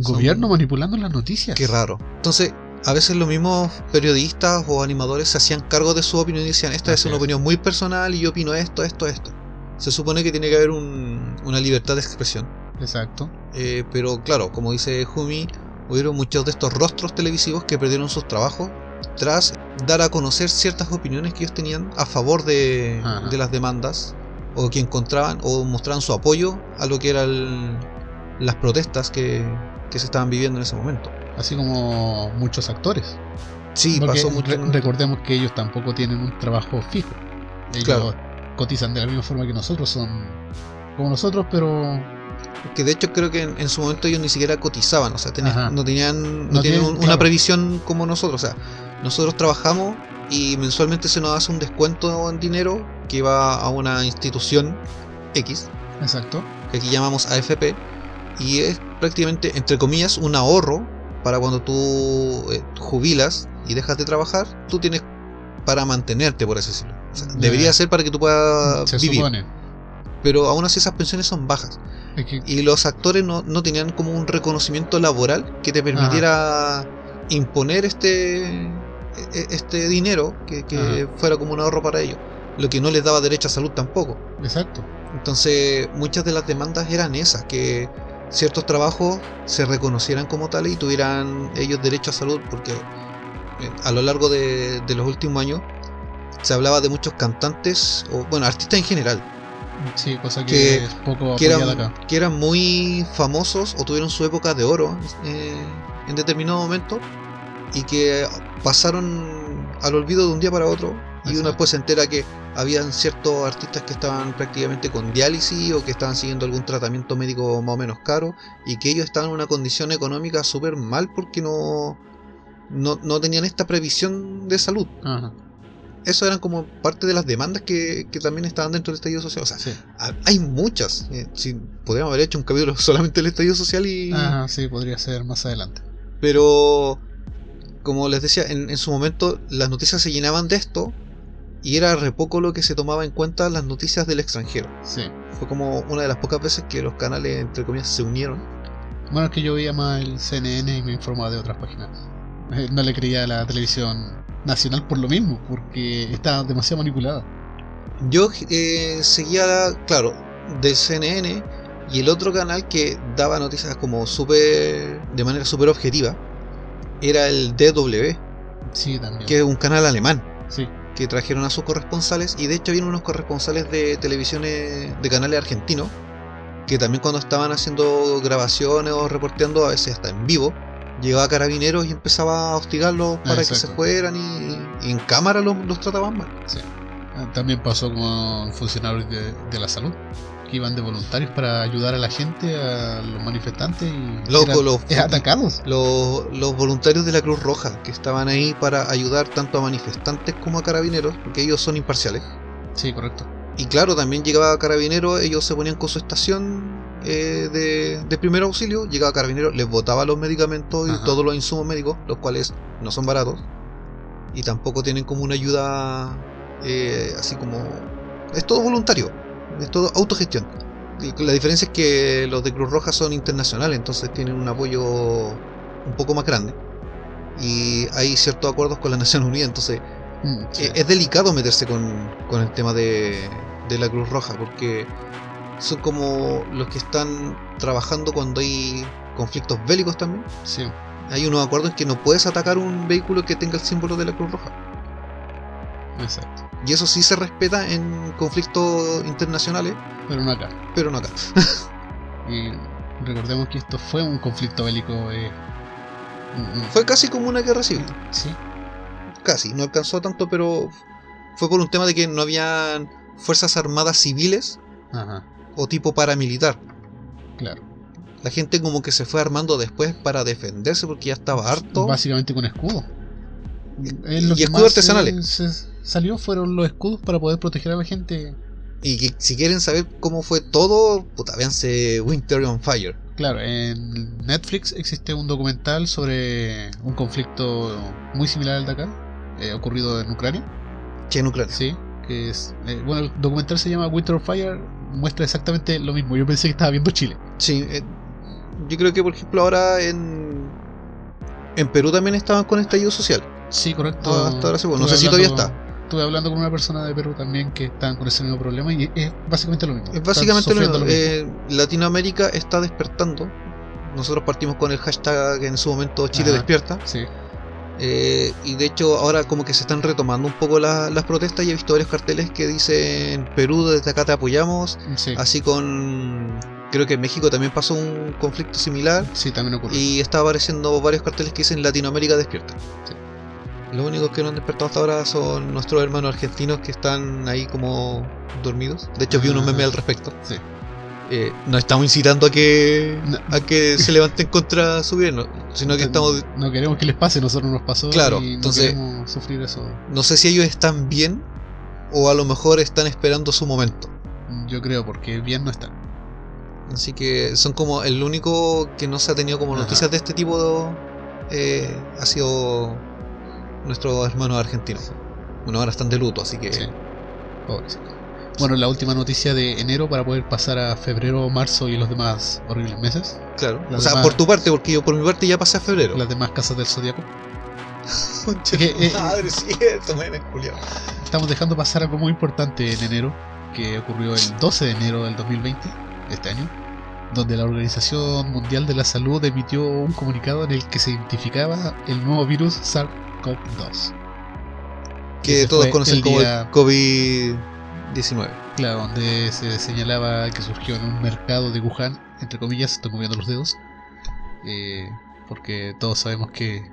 S2: Son-
S1: Gobierno manipulando las noticias.
S2: Qué raro. Entonces, a veces los mismos periodistas o animadores se hacían cargo de su opinión y decían, esta es una
S1: es.
S2: opinión muy personal y yo opino esto, esto, esto. Se supone que tiene que haber un- una libertad de expresión.
S1: Exacto.
S2: Eh, pero claro, como dice Jumi, hubieron muchos de estos rostros televisivos que perdieron sus trabajos tras dar a conocer ciertas opiniones que ellos tenían a favor de las demandas o que encontraban o mostraban su apoyo a lo que eran las protestas que, que se estaban viviendo en ese momento.
S1: Así como muchos actores.
S2: Sí,
S1: Porque
S2: pasó mucho.
S1: re- recordemos que ellos tampoco tienen un trabajo fijo. Ellos
S2: Claro.
S1: cotizan de la misma forma que nosotros, son como nosotros, pero
S2: Que de hecho creo que en, en su momento ellos ni siquiera cotizaban, o sea, tenían- no tenían, no
S1: No
S2: tienen
S1: tienen,
S2: un- una
S1: claro.
S2: previsión como nosotros. O sea, nosotros trabajamos y mensualmente se nos hace un descuento en dinero que va a una institución X,
S1: exacto.
S2: que aquí llamamos AFP, Y es prácticamente, entre comillas, un ahorro para cuando tú eh, jubilas y dejas de trabajar, tú tienes para mantenerte, por así decirlo. O sea, debería ser para que tú puedas
S1: Se
S2: vivir.
S1: supone.
S2: Pero aún así esas pensiones son bajas.
S1: Es que-
S2: Y los actores no, no tenían como un reconocimiento laboral que te permitiera imponer este, e- este dinero que, que fuera como un ahorro para ellos. Lo que no les daba derecho a salud tampoco.
S1: exacto.
S2: Entonces, muchas de las demandas eran esas, que ciertos trabajos se reconocieran como tales y tuvieran ellos derecho a salud, porque eh, a lo largo de, de los últimos años se hablaba de muchos cantantes, o bueno, artistas en general,
S1: Sí, cosa que,
S2: Que-
S1: es poco
S2: que eran,
S1: acá.
S2: que eran muy famosos o tuvieron su época de oro eh, en determinado momento y que pasaron al olvido de un día para otro y uno después se entera que habían ciertos artistas que estaban prácticamente con diálisis o que estaban siguiendo algún tratamiento médico más o menos caro y que ellos estaban en una condición económica súper mal porque no, no, no tenían esta previsión de salud.
S1: Ajá,
S2: Eso eran como parte de las demandas que, que también estaban dentro del estallido social. O sea,
S1: sí.
S2: Hay muchas. Eh, si podríamos haber hecho un capítulo solamente del estallido social y.
S1: Ajá, sí, podría ser más adelante.
S2: Pero como les decía, en, en su momento las noticias se llenaban de esto y era re poco lo que se tomaba en cuenta las noticias del extranjero.
S1: Sí.
S2: Fue como una de las pocas veces que los canales, entre comillas, se unieron.
S1: Bueno, es que yo veía más el CNN y me informaba de otras páginas. Eh, No le creía a la televisión nacional por lo mismo, porque estaba demasiado manipulada.
S2: Yo eh, seguía, claro, del CNN y el otro canal que daba noticias como súper, de manera súper objetiva, era el DW,
S1: Sí, también.
S2: que es un canal alemán.
S1: Sí,
S2: que trajeron a sus corresponsales y de hecho había unos corresponsales de televisiones de canales argentinos que también cuando estaban haciendo grabaciones o reporteando a veces hasta en vivo llegaba a carabineros y empezaba a hostigarlos para que se fueran y, y en cámara los, los trataban mal.
S1: Sí. Ah, También pasó con funcionarios de, de la salud, que iban de voluntarios para ayudar a la gente, a los manifestantes y
S2: Loco,
S1: eran-
S2: los-
S1: es atacarlos.
S2: los, los voluntarios de la Cruz Roja que estaban ahí para ayudar tanto a manifestantes como a carabineros porque ellos son imparciales
S1: Sí, correcto.
S2: Y claro, también llegaba Carabinero, ellos se ponían con su estación eh, de, de primer auxilio, llegaba Carabinero, les botaba los medicamentos y
S1: Ajá.
S2: todos los insumos médicos, los cuales no son baratos, y tampoco tienen como una ayuda eh, así como... Es todo voluntario, es todo autogestión. La diferencia es que los de Cruz Roja son internacionales, entonces tienen un apoyo un poco más grande. Y hay ciertos acuerdos con las Naciones Unidas, entonces
S1: Mm, sí.
S2: eh, es delicado meterse con, con el tema de, de la Cruz Roja porque son como los que están trabajando cuando hay conflictos bélicos también.
S1: Sí,
S2: Hay unos acuerdos en que no puedes atacar un vehículo que tenga el símbolo de la Cruz Roja.
S1: exacto.
S2: Y eso sí se respeta en conflictos internacionales,
S1: Pero no acá.
S2: pero no acá.
S1: Y recordemos que esto fue un conflicto bélico. eh,
S2: Fue casi como una guerra civil.
S1: Sí,
S2: Casi, no alcanzó tanto, pero fue por un tema de que no habían fuerzas armadas civiles
S1: ajá,
S2: o tipo paramilitar.
S1: claro.
S2: La gente como que se fue armando después para defenderse porque ya estaba harto.
S1: Básicamente con escudo. Es
S2: y
S1: que
S2: escudos
S1: más
S2: artesanales.
S1: Se, se salió fueron los escudos para poder proteger a la gente.
S2: Y que si quieren saber cómo fue todo, puta, véanse Winter on Fire.
S1: Claro, en Netflix existe un documental sobre un conflicto muy similar al de acá, eh, ocurrido en Ucrania.
S2: Che, en Ucrania.
S1: Sí, que es. eh, bueno, el documental se llama Winter on Fire, muestra exactamente lo mismo. Yo pensé que estaba viendo Chile.
S2: Sí, eh, yo creo que por ejemplo ahora en, en Perú también estaban con estallido social.
S1: Sí, correcto.
S2: Ah, hasta ahora sí, bueno, no
S1: Estuve
S2: sé si todavía está.
S1: Estuve hablando con una persona de Perú también que están con ese mismo problema y es básicamente lo mismo.
S2: Es básicamente lo mismo. Eh, Latinoamérica está despertando. Nosotros partimos con el hashtag en su momento Chile
S1: Ajá.
S2: despierta.
S1: Sí,
S2: Eh, y de hecho ahora como que se están retomando un poco la- las protestas y he visto varios carteles que dicen Perú desde acá te apoyamos.
S1: sí.
S2: Así con... Creo que en México también pasó un conflicto similar.
S1: Sí, también ocurrió.
S2: Y está apareciendo varios carteles que dicen Latinoamérica despierta.
S1: Sí.
S2: Los únicos que no han despertado hasta ahora son nuestros hermanos argentinos que están ahí como dormidos. De hecho vi unos memes al respecto.
S1: Sí.
S2: Eh, no estamos incitando a que
S1: No.
S2: a que se levanten contra su gobierno, sino que estamos
S1: No queremos que les pase, nosotros nos pasó.
S2: Claro,
S1: y no
S2: entonces-
S1: queremos sufrir eso.
S2: no sé si ellos están bien o a lo mejor están esperando su momento.
S1: Yo creo, porque bien no está.
S2: Así que son como el único que no se ha tenido como
S1: Ajá.
S2: noticias de este tipo eh, ha sido nuestro hermano argentino. Bueno, ahora están de luto, así que
S1: Sí. Pobrecito. Bueno, la última noticia de enero para poder pasar a febrero, marzo y los demás horribles meses.
S2: claro.
S1: Las
S2: o sea,
S1: demás-
S2: por tu parte, porque yo por mi parte ya pasé a febrero.
S1: Las demás casas del zodiaco.
S2: De
S1: eh,
S2: madre, cierto, me.
S1: Estamos dejando pasar algo muy importante en enero, que ocurrió el 12 de enero del 2020, este año, donde la Organización Mundial de la Salud emitió un comunicado en el que se identificaba el nuevo virus SARS-CoV-2.
S2: Que
S1: Ese
S2: todos conocen
S1: el
S2: como
S1: día-
S2: el COVID-19.
S1: Claro, donde se señalaba que surgió en un mercado de Wuhan, entre comillas, estoy moviendo los dedos, eh, porque todos sabemos que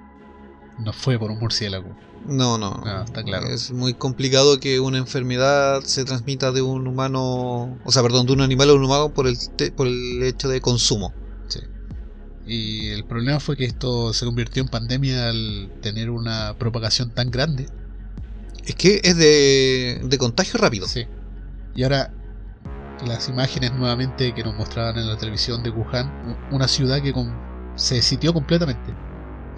S1: no fue por un murciélago.
S2: No, no.
S1: Ah, está claro.
S2: Es muy complicado que una enfermedad se transmita de un humano, o sea, perdón, de un animal a un humano por el, te- por el hecho de consumo.
S1: Y el problema fue que esto se convirtió en pandemia al tener una propagación tan grande.
S2: Es que es de, de contagio rápido.
S1: Sí. Y ahora las imágenes nuevamente que nos mostraban en la televisión de Wuhan, una ciudad que con- se sitió completamente,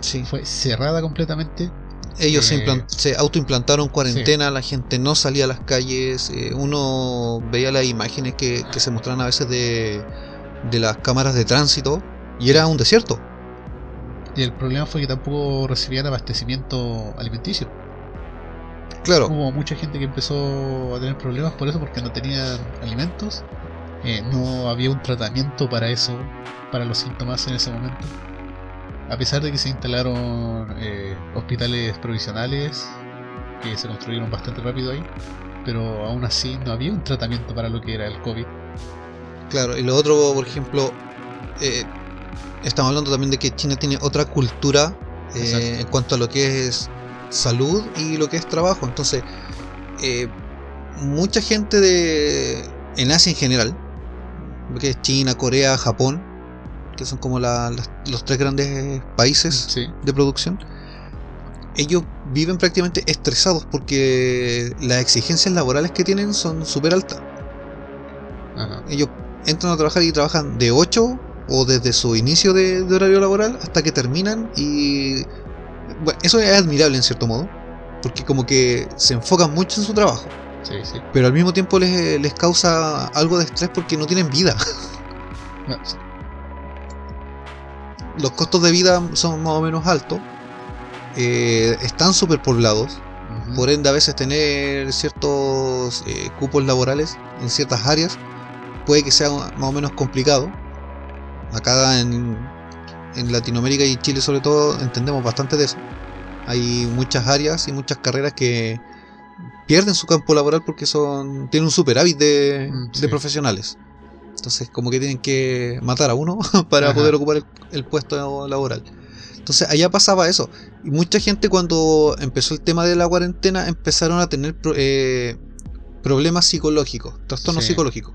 S2: Sí.
S1: fue cerrada completamente.
S2: Ellos se,
S1: Eh,
S2: se autoimplantaron cuarentena, la gente no salía a las calles, eh, uno veía las imágenes que, que se mostraban a veces de, de las cámaras de tránsito y era un desierto.
S1: Y el problema fue que tampoco recibían abastecimiento alimenticio.
S2: Claro,
S1: Hubo mucha gente que empezó a tener problemas por eso, porque no tenían alimentos. eh, no había un tratamiento para eso, para los síntomas en ese momento. A pesar de que se instalaron eh, hospitales provisionales, que se construyeron bastante rápido ahí, pero aún así no había un tratamiento para lo que era el COVID.
S2: claro. Y lo otro, por ejemplo, eh, estamos hablando también de que China tiene otra cultura eh, en cuanto a lo que es salud y lo que es trabajo. Entonces, eh, mucha gente de en Asia en general, lo que es China, Corea, Japón, que son como la- las- los tres grandes países
S1: Sí,
S2: de producción, ellos viven prácticamente estresados porque las exigencias laborales que tienen son súper altas. Ellos entran a trabajar y trabajan de 8 o desde su inicio de, de horario laboral hasta que terminan y bueno, eso es admirable en cierto modo, porque como que se enfocan mucho en su trabajo,
S1: sí, sí.
S2: pero al mismo tiempo les, les causa algo de estrés porque no tienen vida.
S1: No, sí.
S2: Los costos de vida son más o menos altos, eh, están superpoblados,
S1: Ujú.
S2: por ende a veces tener ciertos eh, cupos laborales en ciertas áreas puede que sea más o menos complicado. Acá en, en Latinoamérica y Chile sobre todo entendemos bastante de eso. Hay muchas áreas y muchas carreras que pierden su campo laboral porque son tienen un superávit de,
S1: Mm,
S2: de profesionales. Entonces como que tienen que matar a uno para
S1: Ajá.
S2: poder ocupar el, el puesto laboral. Entonces allá pasaba eso. Y mucha gente cuando empezó el tema de la cuarentena empezaron a tener pro- eh, problemas psicológicos, trastornos
S1: Sí.
S2: psicológicos.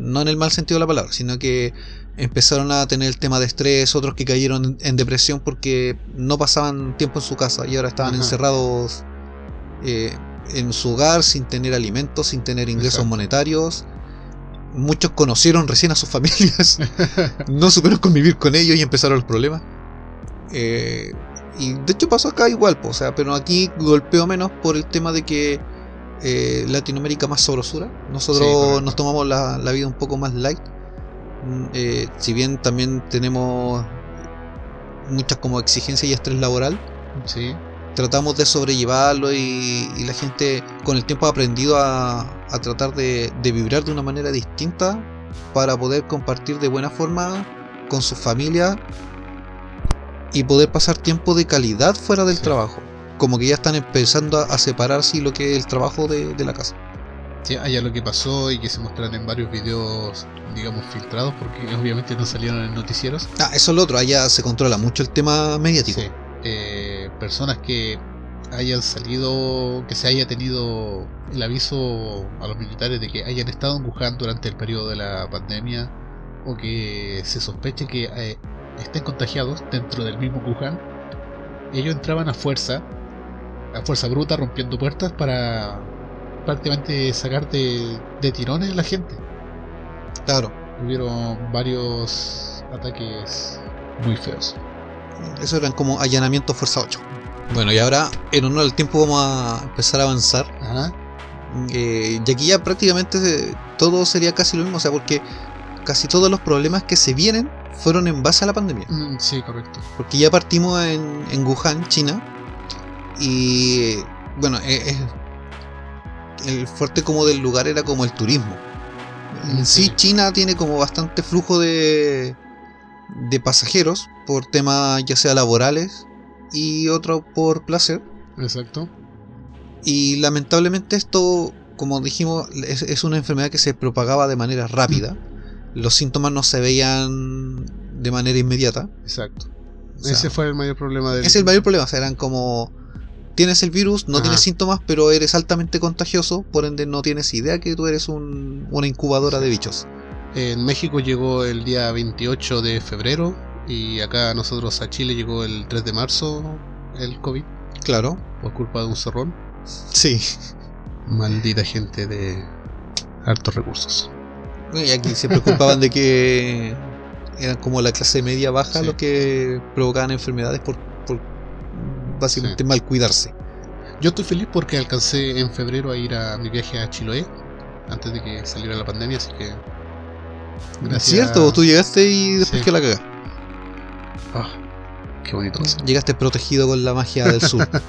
S2: No en el mal sentido de la palabra, sino que empezaron a tener el tema de estrés, otros que cayeron en, depresión porque no pasaban tiempo en su casa y ahora estaban
S1: Ajá.
S2: encerrados eh, en su hogar sin tener alimentos, sin tener ingresos
S1: Exacto.
S2: monetarios. Muchos conocieron recién a sus familias, no supieron convivir con ellos y empezaron los problemas. Eh, y de hecho pasó acá igual, po, o sea, pero aquí golpeó menos por el tema de que eh, Latinoamérica más sabrosura. Nosotros
S1: Sí,
S2: nos tomamos la, la vida un poco más light. Mm, eh, si bien también tenemos muchas como exigencias y estrés laboral,
S1: Sí,
S2: tratamos de sobrellevarlo y, y la gente con el tiempo ha aprendido a, a tratar de, de vibrar de una manera distinta para poder compartir de buena forma con su familia y poder pasar tiempo de calidad fuera del
S1: Sí.
S2: trabajo. Como que ya están empezando a, a separar sí, lo que es el trabajo de, de la casa.
S1: Sí, allá lo que pasó y que se muestran en varios videos, digamos, filtrados, porque obviamente no salieron en noticieros.
S2: Ah, eso es lo otro, allá se controla mucho el tema mediático.
S1: Sí, eh, personas que hayan salido, que se haya tenido el aviso a los militares de que hayan estado en Wuhan durante el periodo de la pandemia o que se sospeche que eh, estén contagiados dentro del mismo Wuhan, ellos entraban a fuerza, a fuerza bruta, rompiendo puertas para prácticamente sacar de, de tirones a la gente.
S2: Claro.
S1: hubieron varios ataques muy feos.
S2: Eso eran como allanamientos fuerza 8. Bueno, y ahora, en honor al tiempo, vamos a empezar a avanzar.
S1: Ajá.
S2: Eh, y aquí ya prácticamente todo sería casi lo mismo, o sea, porque casi todos los problemas que se vienen fueron en base a la pandemia.
S1: Mm, sí, correcto.
S2: Porque ya partimos en, en Wuhan, China, y bueno, eh, el fuerte como del lugar era como el turismo. En sí,
S1: Sí.
S2: China tiene como bastante flujo de, de pasajeros por temas ya sea laborales y otro por placer.
S1: Exacto.
S2: Y lamentablemente esto, como dijimos, es, es una enfermedad que se propagaba de manera rápida. Los síntomas no se veían de manera inmediata.
S1: Exacto.
S2: O sea,
S1: Ese fue el mayor problema del.
S2: es el mayor problema. O sea, eran como. Tienes el virus, no
S1: Ajá.
S2: tienes síntomas, pero eres altamente contagioso, por ende no tienes idea que tú eres un- una incubadora de bichos.
S1: En México llegó el día 28 de febrero y acá nosotros a Chile llegó el 3 de marzo el COVID
S2: Claro.
S1: por culpa de un zorrón.
S2: Sí.
S1: Maldita gente de hartos recursos.
S2: Y aquí se preocupaban de que eran como la clase media baja
S1: Sí.
S2: los que provocaban enfermedades por, básicamente mal cuidarse.
S1: Yo estoy feliz porque alcancé en febrero a ir a mi viaje a Chiloé antes de que saliera la pandemia, así que.
S2: Cierto, tú llegaste y después
S1: Sí.
S2: que la cagás.
S1: Ah, qué bonito.
S2: Llegaste protegido con la magia del sur.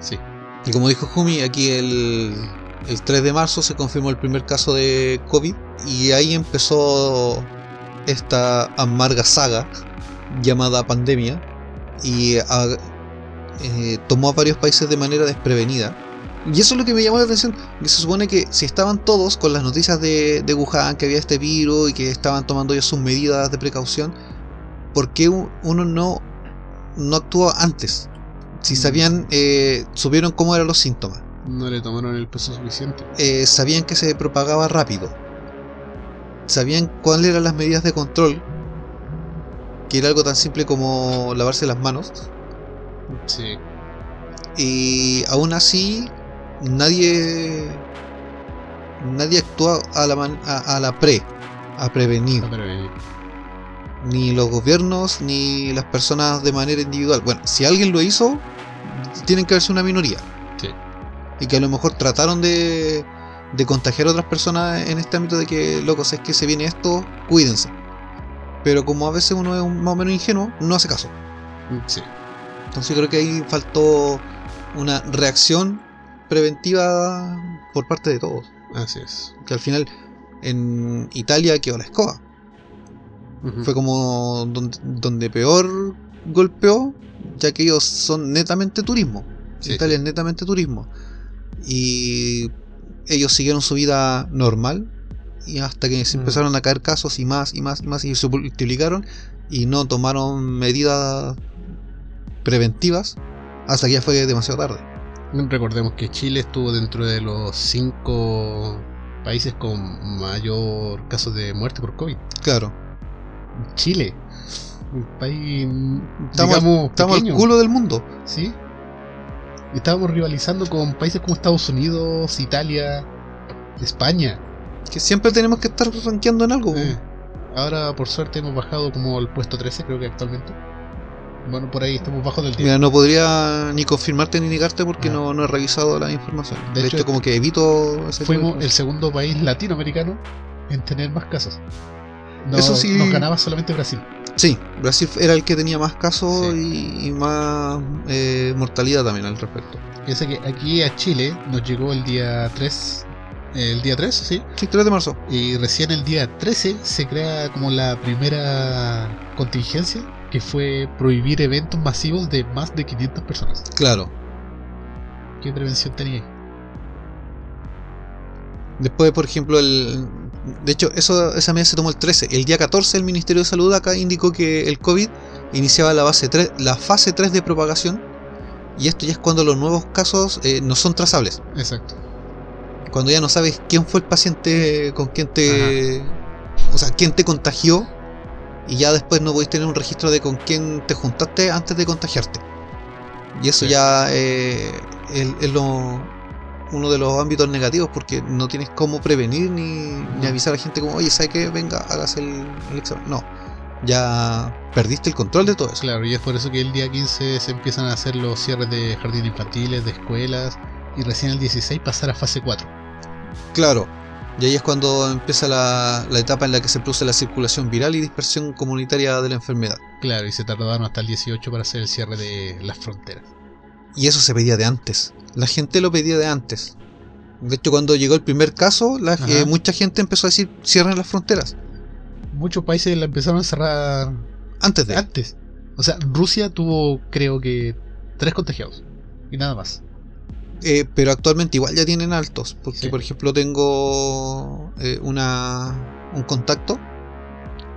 S1: Sí.
S2: y como dijo Jumi, aquí el, el 3 de marzo se confirmó el primer caso de COVID y ahí empezó esta amarga saga llamada pandemia y a- eh, tomó a varios países de manera desprevenida. Y eso es lo que me llamó la atención, que se supone que si estaban todos con las noticias de, de Wuhan, que había este virus y que estaban tomando ya sus medidas de precaución, ¿por qué uno no, no actuó antes? Si
S1: Mm.
S2: sabían, eh, supieron cómo eran los síntomas,
S1: No le tomaron el peso suficiente.
S2: eh, sabían que se propagaba rápido, sabían cuáles eran las medidas de control, que era algo tan simple como lavarse las manos,
S1: Sí.
S2: y aún así nadie nadie actuó a la, man- a, a la pre, a prevenir.
S1: Pero, eh,
S2: ni los gobiernos ni las personas de manera individual. Bueno, si alguien lo hizo, tienen que verse una minoría.
S1: Sí.
S2: Y que a lo mejor trataron de, de contagiar a otras personas en este ámbito de que, locos, es que se viene esto, cuídense. Pero como a veces uno es un- más o menos ingenuo, no hace caso.
S1: Sí.
S2: Entonces yo creo que ahí faltó una reacción preventiva por parte de todos.
S1: Así es.
S2: Que al final en Italia quedó la escoba. Fue como donde, donde peor golpeó, ya que ellos son netamente turismo.
S1: Sí.
S2: Italia es netamente turismo. Y ellos siguieron su vida normal y hasta que se empezaron a caer casos y más y más y más y se multiplicaron y no tomaron medidas preventivas hasta que ya fue demasiado tarde.
S1: Recordemos que Chile estuvo dentro de los cinco países con mayor casos de muerte por COVID.
S2: Claro,
S1: Chile. Un país,
S2: Estamos-
S1: digamos,
S2: estamos al culo del mundo.
S1: ¿sí? Estábamos rivalizando con países como Estados Unidos, Italia, España.
S2: Que siempre tenemos que estar rankeando en algo.
S1: Eh, ahora, por suerte, hemos bajado como al puesto 13, creo que actualmente. Bueno, por ahí estamos bajo del 10.
S2: Mira, no podría ni confirmarte ni negarte porque
S1: Ah.
S2: no, no he revisado la información.
S1: De
S2: De,
S1: hecho,
S2: hecho, como que evito ese
S1: Fuimos el segundo país latinoamericano en tener más casos. No-
S2: Eso sí-
S1: Nos ganaba solamente Brasil.
S2: Sí, Brasil era el que tenía más casos
S1: Sí.
S2: y, y más eh, mortalidad también al respecto.
S1: Piensa que aquí a Chile nos llegó el día 3. El día 3, sí.
S2: Sí, 3 de marzo.
S1: Y recién el día 13 se crea como la primera contingencia, que fue prohibir eventos masivos de más de 500 personas.
S2: Claro.
S1: ¿Qué prevención tenía?
S2: Después, por ejemplo, el. De hecho, eso, esa medida se tomó el 13. El día 14, el Ministerio de Salud acá indicó que el COVID iniciaba la, base 3, la fase 3 de propagación. Y esto ya es cuando los nuevos casos eh, no son trazables.
S1: Exacto.
S2: Cuando ya no sabes quién fue el paciente con quien te. O sea, quién te contagió. Y ya después no podéis tener un registro de con quién te juntaste antes de contagiarte. Y eso
S1: Sí.
S2: ya eh, es, es lo, uno de los ámbitos negativos porque no tienes cómo prevenir ni, ni avisar a la gente como, oye, ¿sabe qué? Venga, hagas el, el examen. No, ya perdiste el control de todo eso.
S1: Claro, y es por eso que el día 15 se empiezan a hacer los cierres de jardines infantiles, de escuelas, y recién el 16 pasar a fase 4.
S2: Claro, y ahí es cuando empieza la, la etapa en la que se produce la circulación viral y dispersión comunitaria de la enfermedad.
S1: Claro, y se tardaron hasta el 18 para hacer el cierre de las fronteras.
S2: Y eso se pedía de antes. La gente lo pedía de antes. De hecho, cuando llegó el primer caso, la- eh, mucha gente empezó a decir cierren las fronteras.
S1: Muchos países la empezaron a cerrar
S2: Antes de.
S1: antes. O sea, Rusia tuvo, creo que, tres contagiados. Y nada más.
S2: Eh, pero actualmente igual ya tienen altos. Porque,
S1: Sí.
S2: por ejemplo, tengo eh, una, un contacto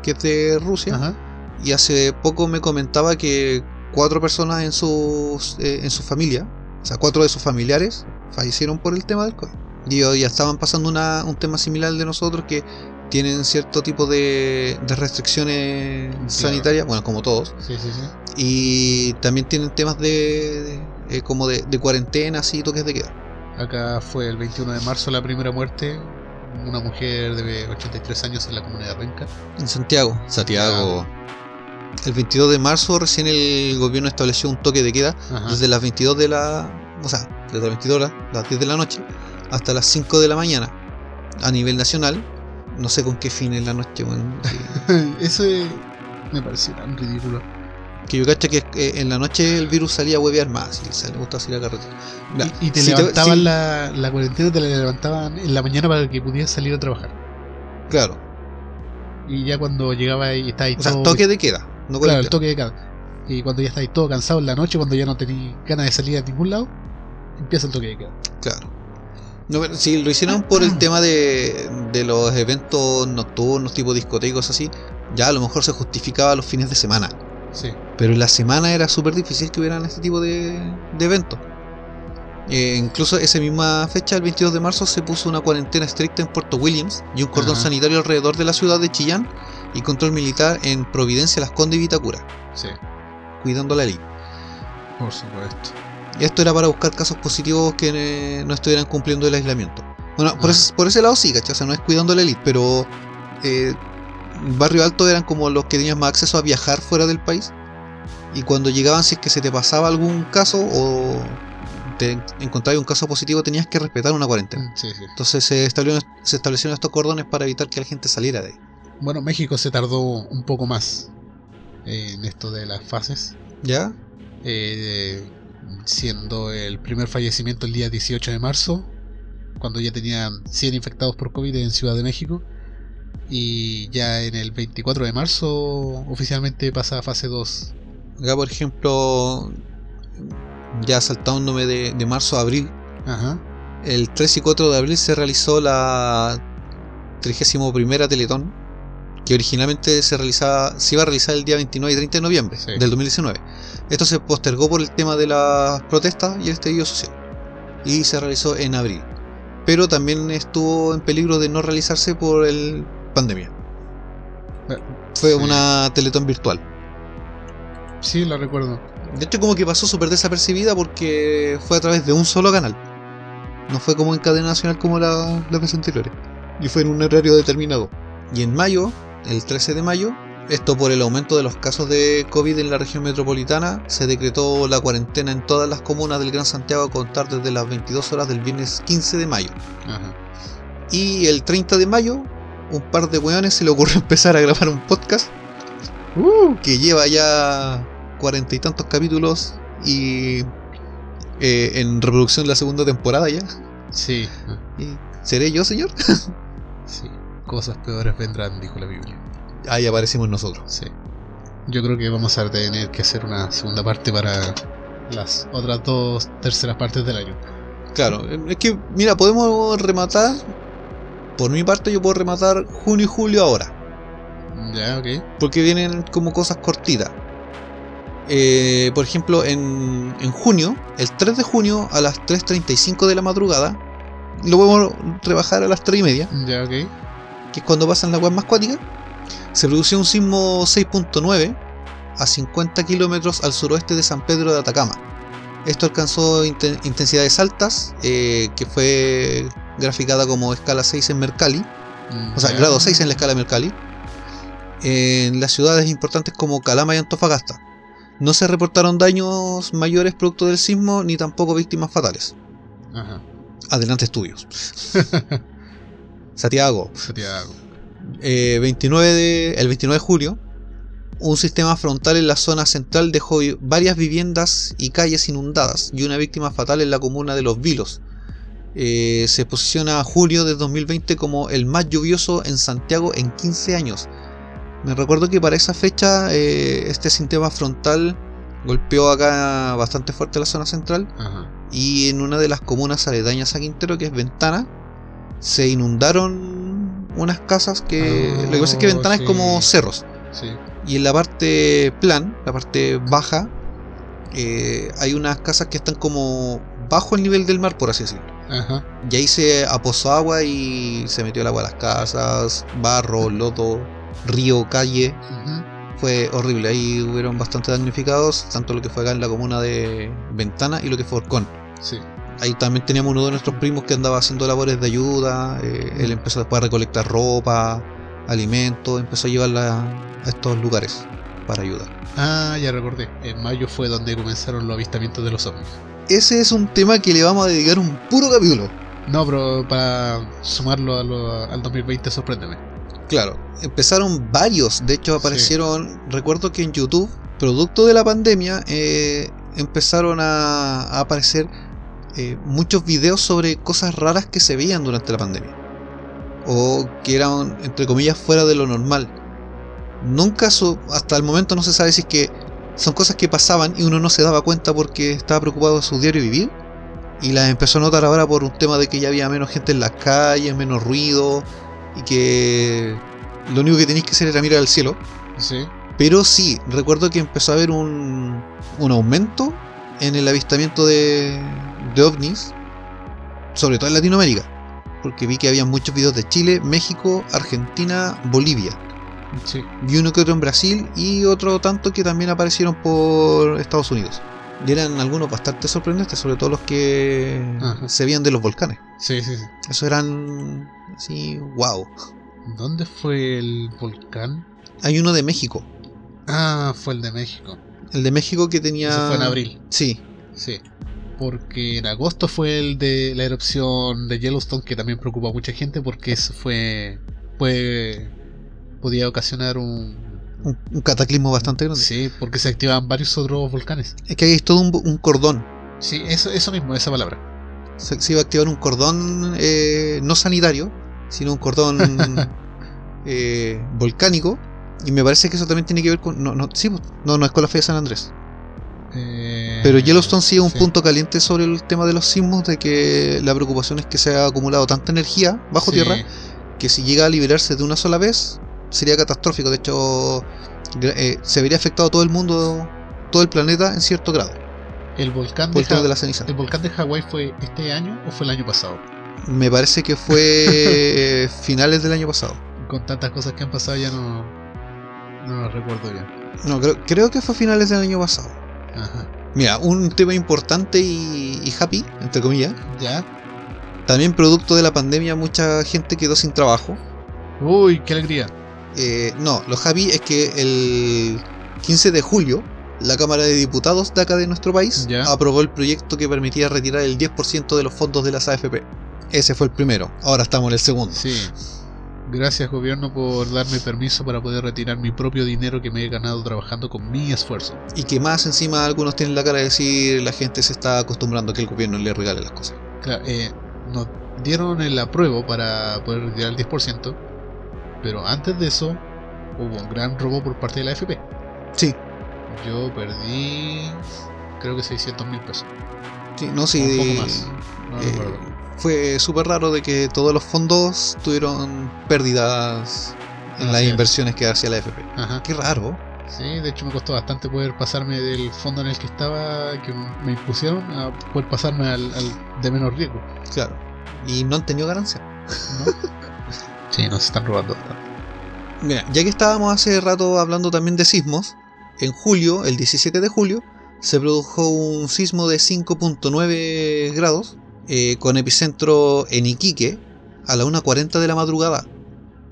S2: que es de Rusia.
S1: Ajá.
S2: Y hace poco me comentaba que cuatro personas en, sus, eh, en su familia, o sea, cuatro de sus familiares, fallecieron por el tema del COVID. Y ya estaban pasando una- un tema similar al de nosotros que tienen cierto tipo de, de restricciones sanitarias, bueno, como todos,
S1: Sí, sí, sí.
S2: y también tienen temas de, de, eh, como de, de cuarentenas y toques de queda.
S1: Acá fue el 21 de marzo la primera muerte. Una mujer de 83 años en la comunidad de Renca.
S2: En Santiago. Santiago. El 22 de marzo recién el gobierno estableció un toque de queda
S1: Ajá.
S2: desde las 22 de la. O sea, desde las 22 horas, las 10 de la noche, hasta las 5 de la mañana. A nivel nacional, no sé con qué fin en la noche, que-
S1: Eso es- me pareció tan ridículo.
S2: Que yo caché que eh, en la noche el virus salía a huevear más y se le gusta así la carretera.
S1: Y, y te
S2: si
S1: levantaban
S2: si-
S1: la, la cuarentena, te la levantaban en la mañana para que pudieras salir a trabajar.
S2: Claro,
S1: Y ya cuando llegaba y ahí
S2: o sea, toque de queda, no
S1: claro, el toque de cada. Y cuando ya estáis todo cansado en la noche, cuando ya no tenéis ganas de salir a ningún lado, empieza el toque de queda.
S2: Claro. No, pero si lo hicieron por el tema de, de los eventos nocturnos, tipo discotecos así, ya a lo mejor se justificaba los fines de semana.
S1: Sí.
S2: Pero en la semana era súper difícil que hubieran este tipo de, de eventos. Eh, incluso esa misma fecha, el 22 de marzo, se puso una cuarentena estricta en Puerto Williams y un cordón
S1: Ajá.
S2: sanitario alrededor de la ciudad de Chillán y control militar en Providencia, Las Condes y Vitacura,
S1: Sí,
S2: cuidando la ley.
S1: por supuesto.
S2: Y esto era para buscar casos positivos que eh, no estuvieran cumpliendo el aislamiento. Bueno, por,
S1: Ah.
S2: ese, por ese lado sí, ¿cachai? O sea, no es cuidando la elite, pero eh, Barrio Alto eran como los que tenían más acceso a viajar fuera del país. Y cuando llegaban, si es que se te pasaba algún caso o te encontrabas un caso positivo, tenías que respetar una cuarentena.
S1: Sí, sí.
S2: Entonces se establecieron, se establecieron estos cordones para evitar que la gente saliera de ahí.
S1: Bueno, México se tardó un poco más en esto de las fases.
S2: ¿Ya?
S1: eh, siendo el primer fallecimiento el día 18 de marzo, cuando ya tenían 100 infectados por COVID en Ciudad de México. Y ya en el 24 de marzo oficialmente pasa a fase 2.
S2: Acá, por ejemplo, ya saltándome de, de marzo a abril,
S1: Ajá.
S2: El 3 y 4 de abril se realizó la 31 Teletón, que originalmente se, realizaba, se iba a realizar el día 29 y 30 de noviembre
S1: Sí.
S2: del 2019. Esto se postergó por el tema de las protestas y el estallido social, y se realizó en abril. Pero también estuvo en peligro de no realizarse por el pandemia. Fue
S1: Sí.
S2: una Teletón virtual.
S1: Sí, lo recuerdo.
S2: De hecho, como que pasó súper desapercibida porque fue a través de un solo canal. No fue como en cadena nacional como la- las veces anteriores. Y fue en un horario determinado. Y en mayo, el 13 de mayo, esto por el aumento de los casos de COVID en la región metropolitana, se decretó la cuarentena en todas las comunas del Gran Santiago a contar desde las 22 horas del viernes 15 de mayo.
S1: Ajá.
S2: Y el 30 de mayo, un par de weones se le ocurrió empezar a grabar un podcast
S1: Uh,
S2: que lleva ya cuarenta y tantos capítulos y eh, en reproducción la segunda temporada ya.
S1: sí,
S2: ¿Y ¿Seré yo, señor?
S1: sí. Cosas peores vendrán, dijo la Biblia.
S2: Ahí aparecimos nosotros.
S1: Sí. Yo creo que vamos a tener que hacer una segunda parte para las otras dos terceras partes del año.
S2: Claro, es que, mira, podemos rematar. Por mi parte, yo puedo rematar junio y julio ahora.
S1: Ya, ok.
S2: Porque vienen como cosas cortitas. Eh, por ejemplo, en, en junio, el 3 de junio a las 3.35 de la madrugada, lo podemos rebajar a las 3 y media.
S1: Ya, ok.
S2: que es cuando pasan las aguas más cuáticas, se produció un sismo 6.9 a 50 kilómetros al suroeste de San Pedro de Atacama. Esto alcanzó inten- intensidades altas, eh, que fue graficada como escala 6 en Mercalli,
S1: Mm,
S2: o sea, grado 6 en la escala Mercalli, en las ciudades importantes como Calama y Antofagasta. No se reportaron daños mayores producto del sismo, ni tampoco víctimas fatales.
S1: Ajá.
S2: Adelante estudios. Santiago,
S1: Santiago.
S2: eh, 29 de- el 29 de julio, un sistema frontal en la zona central dejó varias viviendas y calles inundadas y una víctima fatal en la comuna de Los Vilos. Eh, se posiciona a julio de 2020 como el más lluvioso en Santiago en 15 años. Me recuerdo que para esa fecha eh, este sistema frontal golpeó acá bastante fuerte la zona central
S1: Ajá.
S2: y en una de las comunas aledañas a Quintero, que es Ventana, se inundaron unas casas que...
S1: Ah,
S2: lo que pasa es que Ventana
S1: sí.
S2: es como cerros.
S1: Sí.
S2: Y en la parte plan, la parte baja, eh, hay unas casas que están como bajo el nivel del mar, por así decirlo.
S1: Ajá.
S2: Y ahí se aposó agua y se metió el agua a las casas, barro, lodo, río, calle. Fue horrible, ahí hubieron bastante damnificados, tanto lo que fue acá en la comuna de Ventana y lo que fue Orcón.
S1: Sí.
S2: Ahí también teníamos uno de nuestros primos que andaba haciendo labores de ayuda. eh, él empezó después a recolectar ropa, alimentos, empezó a llevarla a estos lugares para ayudar.
S1: Ah, ya recordé. En mayo fue donde comenzaron los avistamientos de los ovnis.
S2: Ese es un tema que le vamos a dedicar un puro capítulo.
S1: No, pero para sumarlo a lo- al 2020, sorpréndeme.
S2: Claro, empezaron varios. De hecho, aparecieron. Recuerdo que en YouTube, producto de la pandemia, eh, empezaron a, a aparecer eh, muchos videos sobre cosas raras que se veían durante la pandemia. O que eran, entre comillas, fuera de lo normal. Nunca, su- hasta el momento no se sabe si es que son cosas que pasaban y uno no se daba cuenta porque estaba preocupado de su diario vivir. Y las empezó a notar ahora por un tema de que ya había menos gente en las calles, menos ruido, y que lo único que tenéis que hacer era mirar al cielo.
S1: Sí.
S2: Pero sí, recuerdo que empezó a haber un, un aumento en el avistamiento de, de ovnis, sobre todo en Latinoamérica, porque vi que había muchos videos de Chile, México, Argentina, Bolivia,
S1: Sí.
S2: y uno que otro en Brasil y otro tanto que también aparecieron por Estados Unidos. Y eran algunos bastante sorprendentes, sobre todo los que
S1: Ajá.
S2: se veían de los volcanes.
S1: Sí, sí, sí.
S2: Eso eran así, wow.
S1: ¿Dónde fue el volcán?
S2: Hay uno de México.
S1: Ah, fue el de México.
S2: El de México que tenía.
S1: Eso fue en abril.
S2: Sí,
S1: Sí. Porque en agosto fue el de la erupción de Yellowstone que también preocupó a mucha gente porque eso fue. fue. Podía ocasionar un.
S2: un, un cataclismo bastante grande.
S1: Sí, porque se activaban varios otros volcanes.
S2: Es que hay todo un, un cordón.
S1: Sí, eso, eso mismo, esa palabra.
S2: Se, se iba a activar un cordón eh, no sanitario, sino un cordón eh, volcánico. Y me parece que eso también tiene que ver con. No, no, sí, pues, no, no es con la fe de San Andrés.
S1: Eh,
S2: Pero Yellowstone es un
S1: sí.
S2: punto caliente sobre el tema de los sismos, de que la preocupación es que se ha acumulado tanta energía bajo
S1: Sí,
S2: tierra que si llega a liberarse de una sola vez sería catastrófico. De hecho, eh, se vería afectado todo el mundo, todo el planeta en cierto grado
S1: El volcán
S2: por
S1: de,
S2: de la ceniza.
S1: ¿El volcán de Hawái fue este año o fue el año pasado?
S2: Me parece que fue finales del año pasado.
S1: Con tantas cosas que han pasado ya no. no lo recuerdo bien.
S2: No, creo, creo que fue finales del año pasado.
S1: Ajá.
S2: Mira, un tema importante y, y happy, entre comillas.
S1: ¿Ya?
S2: También producto de la pandemia, mucha gente quedó sin trabajo.
S1: Uy, qué alegría.
S2: Eh, no, lo happy es que el 15 de julio, la Cámara de Diputados de acá de nuestro país aprobó el proyecto que permitía retirar el 10% de los fondos de las AFP. Ese fue el primero, ahora estamos en el segundo.
S1: Sí. Gracias gobierno por darme permiso para poder retirar mi propio dinero que me he ganado trabajando con mi esfuerzo.
S2: Y que más encima algunos tienen la cara de decir la gente se está acostumbrando a que el gobierno le regale las cosas.
S1: Claro, eh, nos dieron el apruebo para poder retirar el 10%, pero antes de eso hubo un gran robo por parte de la FP.
S2: Sí,
S1: Yo perdí, creo que 600 mil pesos.
S2: sí, no, sí.
S1: un poco más. No
S2: eh,
S1: recuerdo.
S2: fue súper raro de que todos los fondos tuvieron pérdidas en las inversiones que hacía la AFP.
S1: Ajá.
S2: Qué raro.
S1: Sí, de hecho me costó bastante poder pasarme del fondo en el que estaba, que me impusieron, a poder pasarme al, al de menos riesgo.
S2: Claro. Y no han tenido ganancia.
S1: ¿no? Sí, nos están robando
S2: ya que estábamos hace rato hablando también de sismos, en julio, el 17 de julio, se produjo un sismo de 5.9 grados eh, con epicentro en Iquique a la 1.40 de la madrugada.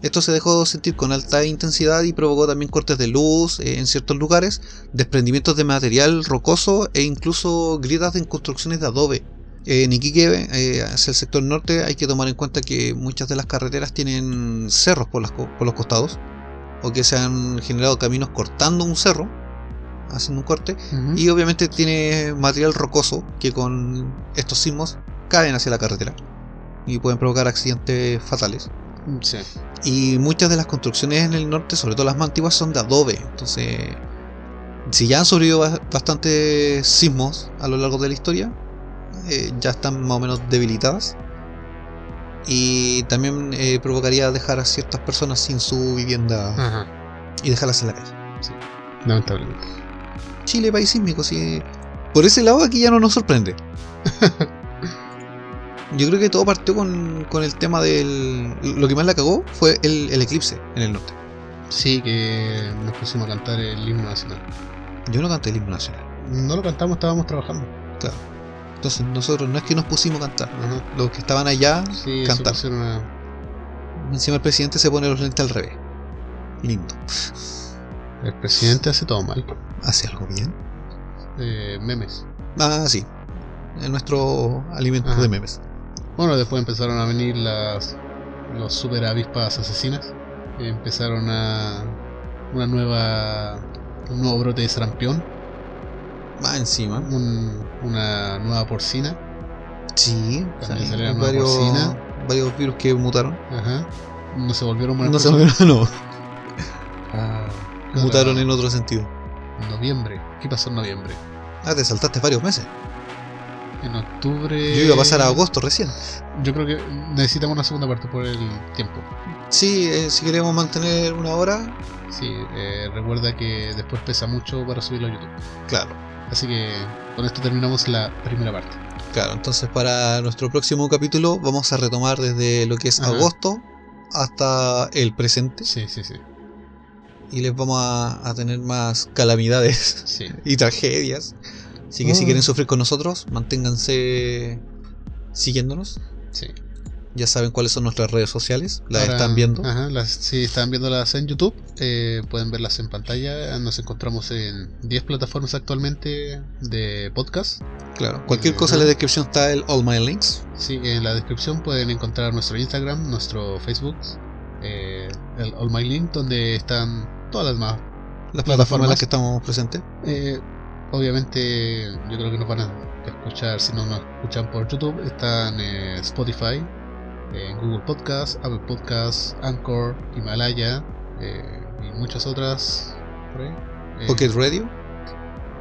S2: Esto se dejó sentir con alta intensidad y provocó también cortes de luz eh, en ciertos lugares, desprendimientos de material rocoso e incluso grietas en construcciones de adobe. En Iquique, eh, hacia el sector norte, hay que tomar en cuenta que muchas de las carreteras tienen cerros por, las por los costados, o que se han generado caminos cortando un cerro, haciendo un corte,
S1: Ujú.
S2: y obviamente tiene material rocoso que con estos sismos caen hacia la carretera y pueden provocar accidentes fatales.
S1: Sí.
S2: Y muchas de las construcciones en el norte, sobre todo las más antiguas, son de adobe. Entonces, si ya han sobrevivido ba- bastantes sismos a lo largo de la historia, eh, ya están más o menos debilitadas. Y también eh, provocaría dejar a ciertas personas sin su vivienda
S1: Ajá.
S2: y dejarlas en la calle.
S1: Lamentablemente.
S2: Chile, país sísmico, sí. Por ese lado aquí ya no nos sorprende. Yo creo que todo partió con, con el tema del... Lo que más la cagó fue el, el eclipse en el norte.
S1: Sí, que nos pusimos a cantar el himno nacional.
S2: Yo no canté el himno nacional.
S1: No lo cantamos, estábamos trabajando.
S2: Claro. Entonces nosotros no es que nos pusimos a cantar.
S1: Ajá.
S2: Los que estaban allá,
S1: Sí, eso
S2: cantar.
S1: pusieron a-
S2: Encima el presidente se pone los lentes al revés. Lindo.
S1: El presidente hace todo mal.
S2: ¿Hace algo bien?
S1: Eh, memes.
S2: Ah, sí. Es nuestro alimento
S1: Ajá.
S2: de memes.
S1: Bueno, después empezaron a venir las los super avispas asesinas. Empezaron a una nueva un nuevo brote de sarampión,
S2: Más encima.
S1: un- una nueva porcina.
S2: Sí.
S1: También una
S2: varios,
S1: porcina.
S2: varios virus que mutaron.
S1: Ajá. No se volvieron buenas
S2: No se
S1: personas.
S2: no.
S1: Ah.
S2: Mutaron en otro sentido.
S1: noviembre. ¿Qué pasó en noviembre?
S2: Ah, te saltaste varios meses.
S1: En octubre.
S2: Yo iba a pasar a agosto recién.
S1: Yo creo que necesitamos una segunda parte por el tiempo.
S2: Sí, eh, si queremos mantener una hora,
S1: Sí, eh, recuerda que después pesa mucho para subirlo a YouTube.
S2: claro.
S1: Así que con esto terminamos la primera parte.
S2: Claro, entonces para nuestro próximo capítulo vamos a retomar desde lo que es
S1: Ajá.
S2: agosto hasta el presente
S1: Sí, sí, sí.
S2: y les vamos a, a tener más calamidades
S1: sí.
S2: y tragedias. Así que si
S1: Ah.
S2: quieren sufrir con nosotros, manténganse siguiéndonos.
S1: sí.
S2: Ya saben cuáles son nuestras redes sociales, las
S1: Ahora-
S2: están viendo.
S1: Ajá, las, si están viéndolas en YouTube, eh, pueden verlas en pantalla. Nos encontramos en 10 plataformas actualmente de podcast.
S2: Claro, cualquier cosa en la descripción está el All My Links.
S1: Sí, en la descripción pueden encontrar nuestro Instagram, nuestro Facebook, eh, el All My Link, donde están todas las más
S2: Las plataformas en las que estamos presentes.
S1: Eh, obviamente, yo creo que nos van a escuchar, si no nos escuchan por YouTube, están en Spotify, en Google Podcast, Apple Podcast, Anchor, Himalaya eh, y muchas otras. por ahí. Eh,
S2: Pocket Radio.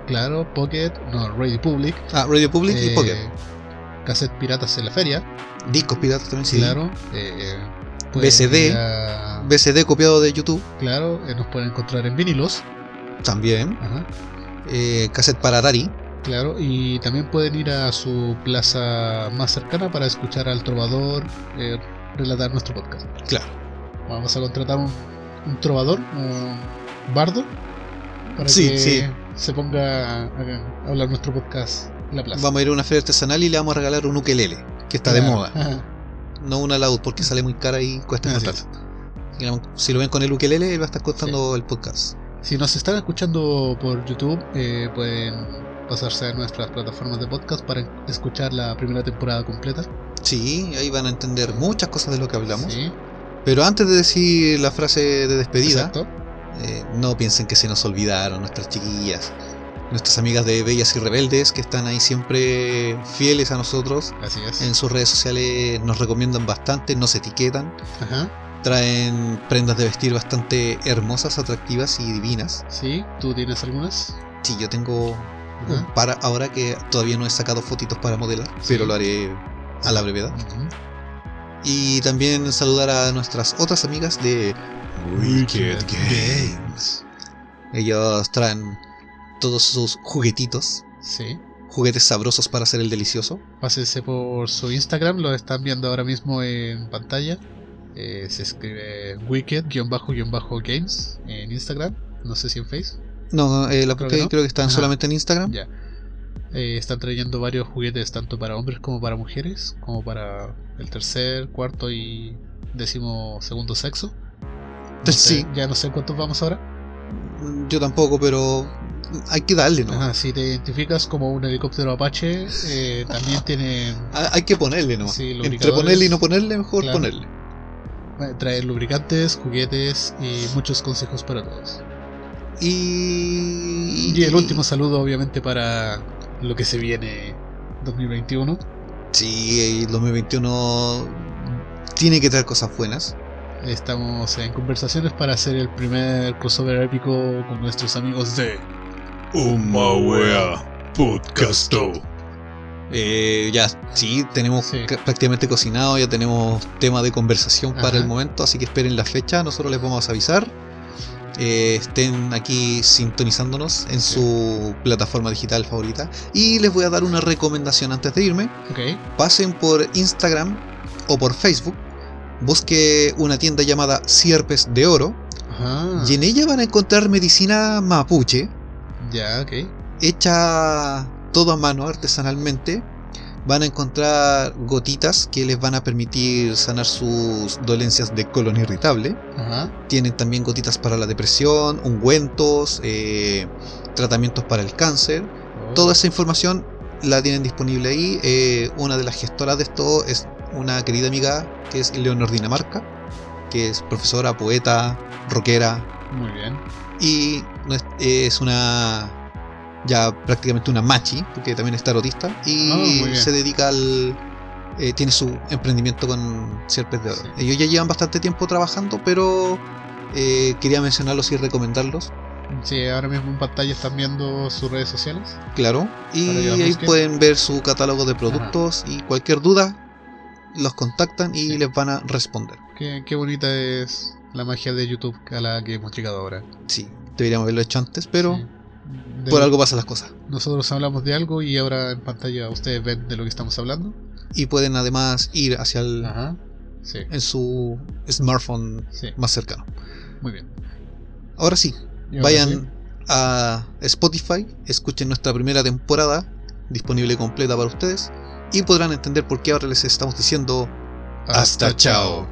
S1: Claro, Pocket, no, Radio Public.
S2: Ah, Radio Public y
S1: eh,
S2: Pocket.
S1: Cassette Piratas en la Feria,
S2: Discos piratas también, sí.
S1: claro.
S2: BCD.
S1: a-
S2: BCD copiado de YouTube
S1: claro, nos pueden encontrar en vinilos.
S2: también.
S1: Ajá.
S2: Cassette para Atari.
S1: Claro, y también pueden ir a su plaza más cercana para escuchar al trovador eh, relatar nuestro podcast.
S2: Claro.
S1: Vamos a contratar un, un trovador, un bardo, para
S2: Sí,
S1: que
S2: sí.
S1: se ponga a, a hablar nuestro podcast en la plaza.
S2: Vamos a ir a una feria artesanal y le vamos a regalar un ukelele, que está de moda.
S1: Ajá.
S2: No una laúd porque sale muy cara y cuesta
S1: Así
S2: encontrarla. Si lo- ven con el ukelele, él va a estar contando el podcast.
S1: Si nos están escuchando por YouTube, eh, pueden pasarse a nuestras plataformas de podcast para escuchar la primera temporada completa.
S2: Sí, ahí van a entender muchas cosas de lo que hablamos.
S1: Sí,
S2: Pero antes de decir la frase de despedida, eh, no piensen que se nos olvidaron nuestras chiquillas, nuestras amigas de Bellas y Rebeldes que están ahí siempre fieles a nosotros.
S1: Así es.
S2: En sus redes sociales nos recomiendan bastante, nos etiquetan,
S1: Ajá.
S2: traen prendas de vestir bastante hermosas, atractivas y divinas.
S1: Sí, ¿tú tienes algunas?
S2: Sí, yo tengo
S1: Ajá.
S2: un par ahora que todavía no he sacado fotitos para modelar,
S1: Sí.
S2: pero lo haré a la brevedad. Y también saludar a nuestras otras amigas de Wicked Games. Ellos traen todos sus juguetitos,
S1: Sí.
S2: juguetes sabrosos para hacer el delicioso.
S1: Pásense por su Instagram, lo están viendo ahora mismo en pantalla. Eh, se escribe wicked-games en Instagram. No sé si en Face.
S2: No, eh, la
S1: Creo
S2: creo,
S1: que no.
S2: creo que están
S1: Ajá.
S2: solamente en Instagram.
S1: Ya. Eh, están trayendo varios juguetes tanto para hombres como para mujeres, como para el tercer, cuarto y décimo segundo sexo. No
S2: Sí.
S1: sé, ya no sé cuántos vamos ahora.
S2: Yo tampoco, pero hay que darle, ¿no?
S1: Ajá, si te identificas como un helicóptero Apache, eh, también tiene
S2: Ah, Hay que ponerle, ¿no?
S1: Sí,
S2: Entre ponerle y no ponerle, mejor
S1: Claro.
S2: ponerle.
S1: eh, trae lubricantes, juguetes y muchos consejos para todos.
S2: Y.
S1: Y el último saludo, obviamente, para lo que se viene 2021.
S2: Sí, el 2021 tiene que traer cosas buenas.
S1: Estamos en conversaciones para hacer el primer crossover épico con nuestros amigos de
S3: Uma wea podcasto.
S2: Eh, ya, sí, tenemos
S1: Sí.
S2: prácticamente cocinado, ya tenemos tema de conversación para el momento, así que esperen la fecha, nosotros les vamos a avisar. Eh, estén aquí sintonizándonos en
S1: Sí.
S2: su plataforma digital favorita. Y les voy a dar una recomendación antes de irme. Pasen por Instagram o por Facebook, busque una tienda llamada Sierpes de Oro,
S1: Ajá.
S2: y en ella van a encontrar medicina mapuche,
S1: Ya, ok.
S2: hecha todo a mano artesanalmente. Van a encontrar gotitas que les van a permitir sanar sus dolencias de colon irritable.
S1: Ajá.
S2: Tienen también gotitas para la depresión, ungüentos, eh, tratamientos para el cáncer.
S1: Oh.
S2: Toda esa información la tienen disponible ahí. Eh, una de las gestoras de esto es una querida amiga que es Leonor Dinamarca, que es profesora, poeta, rockera,
S1: Muy bien.
S2: y es, es una ya prácticamente una machi porque también es tarotista
S1: Ah,
S2: y
S1: bien.
S2: se dedica al eh, tiene su emprendimiento con Sierpes de Oro
S1: Sí.
S2: ellos ya llevan bastante tiempo trabajando pero eh, quería mencionarlos y recomendarlos
S1: Sí, ahora mismo en pantalla están viendo sus redes sociales.
S2: claro y ahí pueden ver su catálogo de productos y cualquier duda los contactan y
S1: Sí.
S2: les van a responder
S1: Qué, qué bonita es la magia de YouTube a la que hemos llegado ahora.
S2: sí deberíamos haberlo hecho antes pero
S1: Sí. De-
S2: por algo pasan las cosas
S1: Nosotros hablamos de algo y ahora en pantalla ustedes ven de lo que estamos hablando.
S2: y pueden además ir hacia el
S1: Ajá. Sí,
S2: en su smartphone
S1: sí.
S2: más cercano.
S1: Muy bien.
S2: Ahora sí,
S1: ahora
S2: vayan
S1: sí,
S2: a Spotify, escuchen nuestra primera temporada, disponible completa para ustedes, y podrán entender por qué ahora les estamos diciendo hasta chao.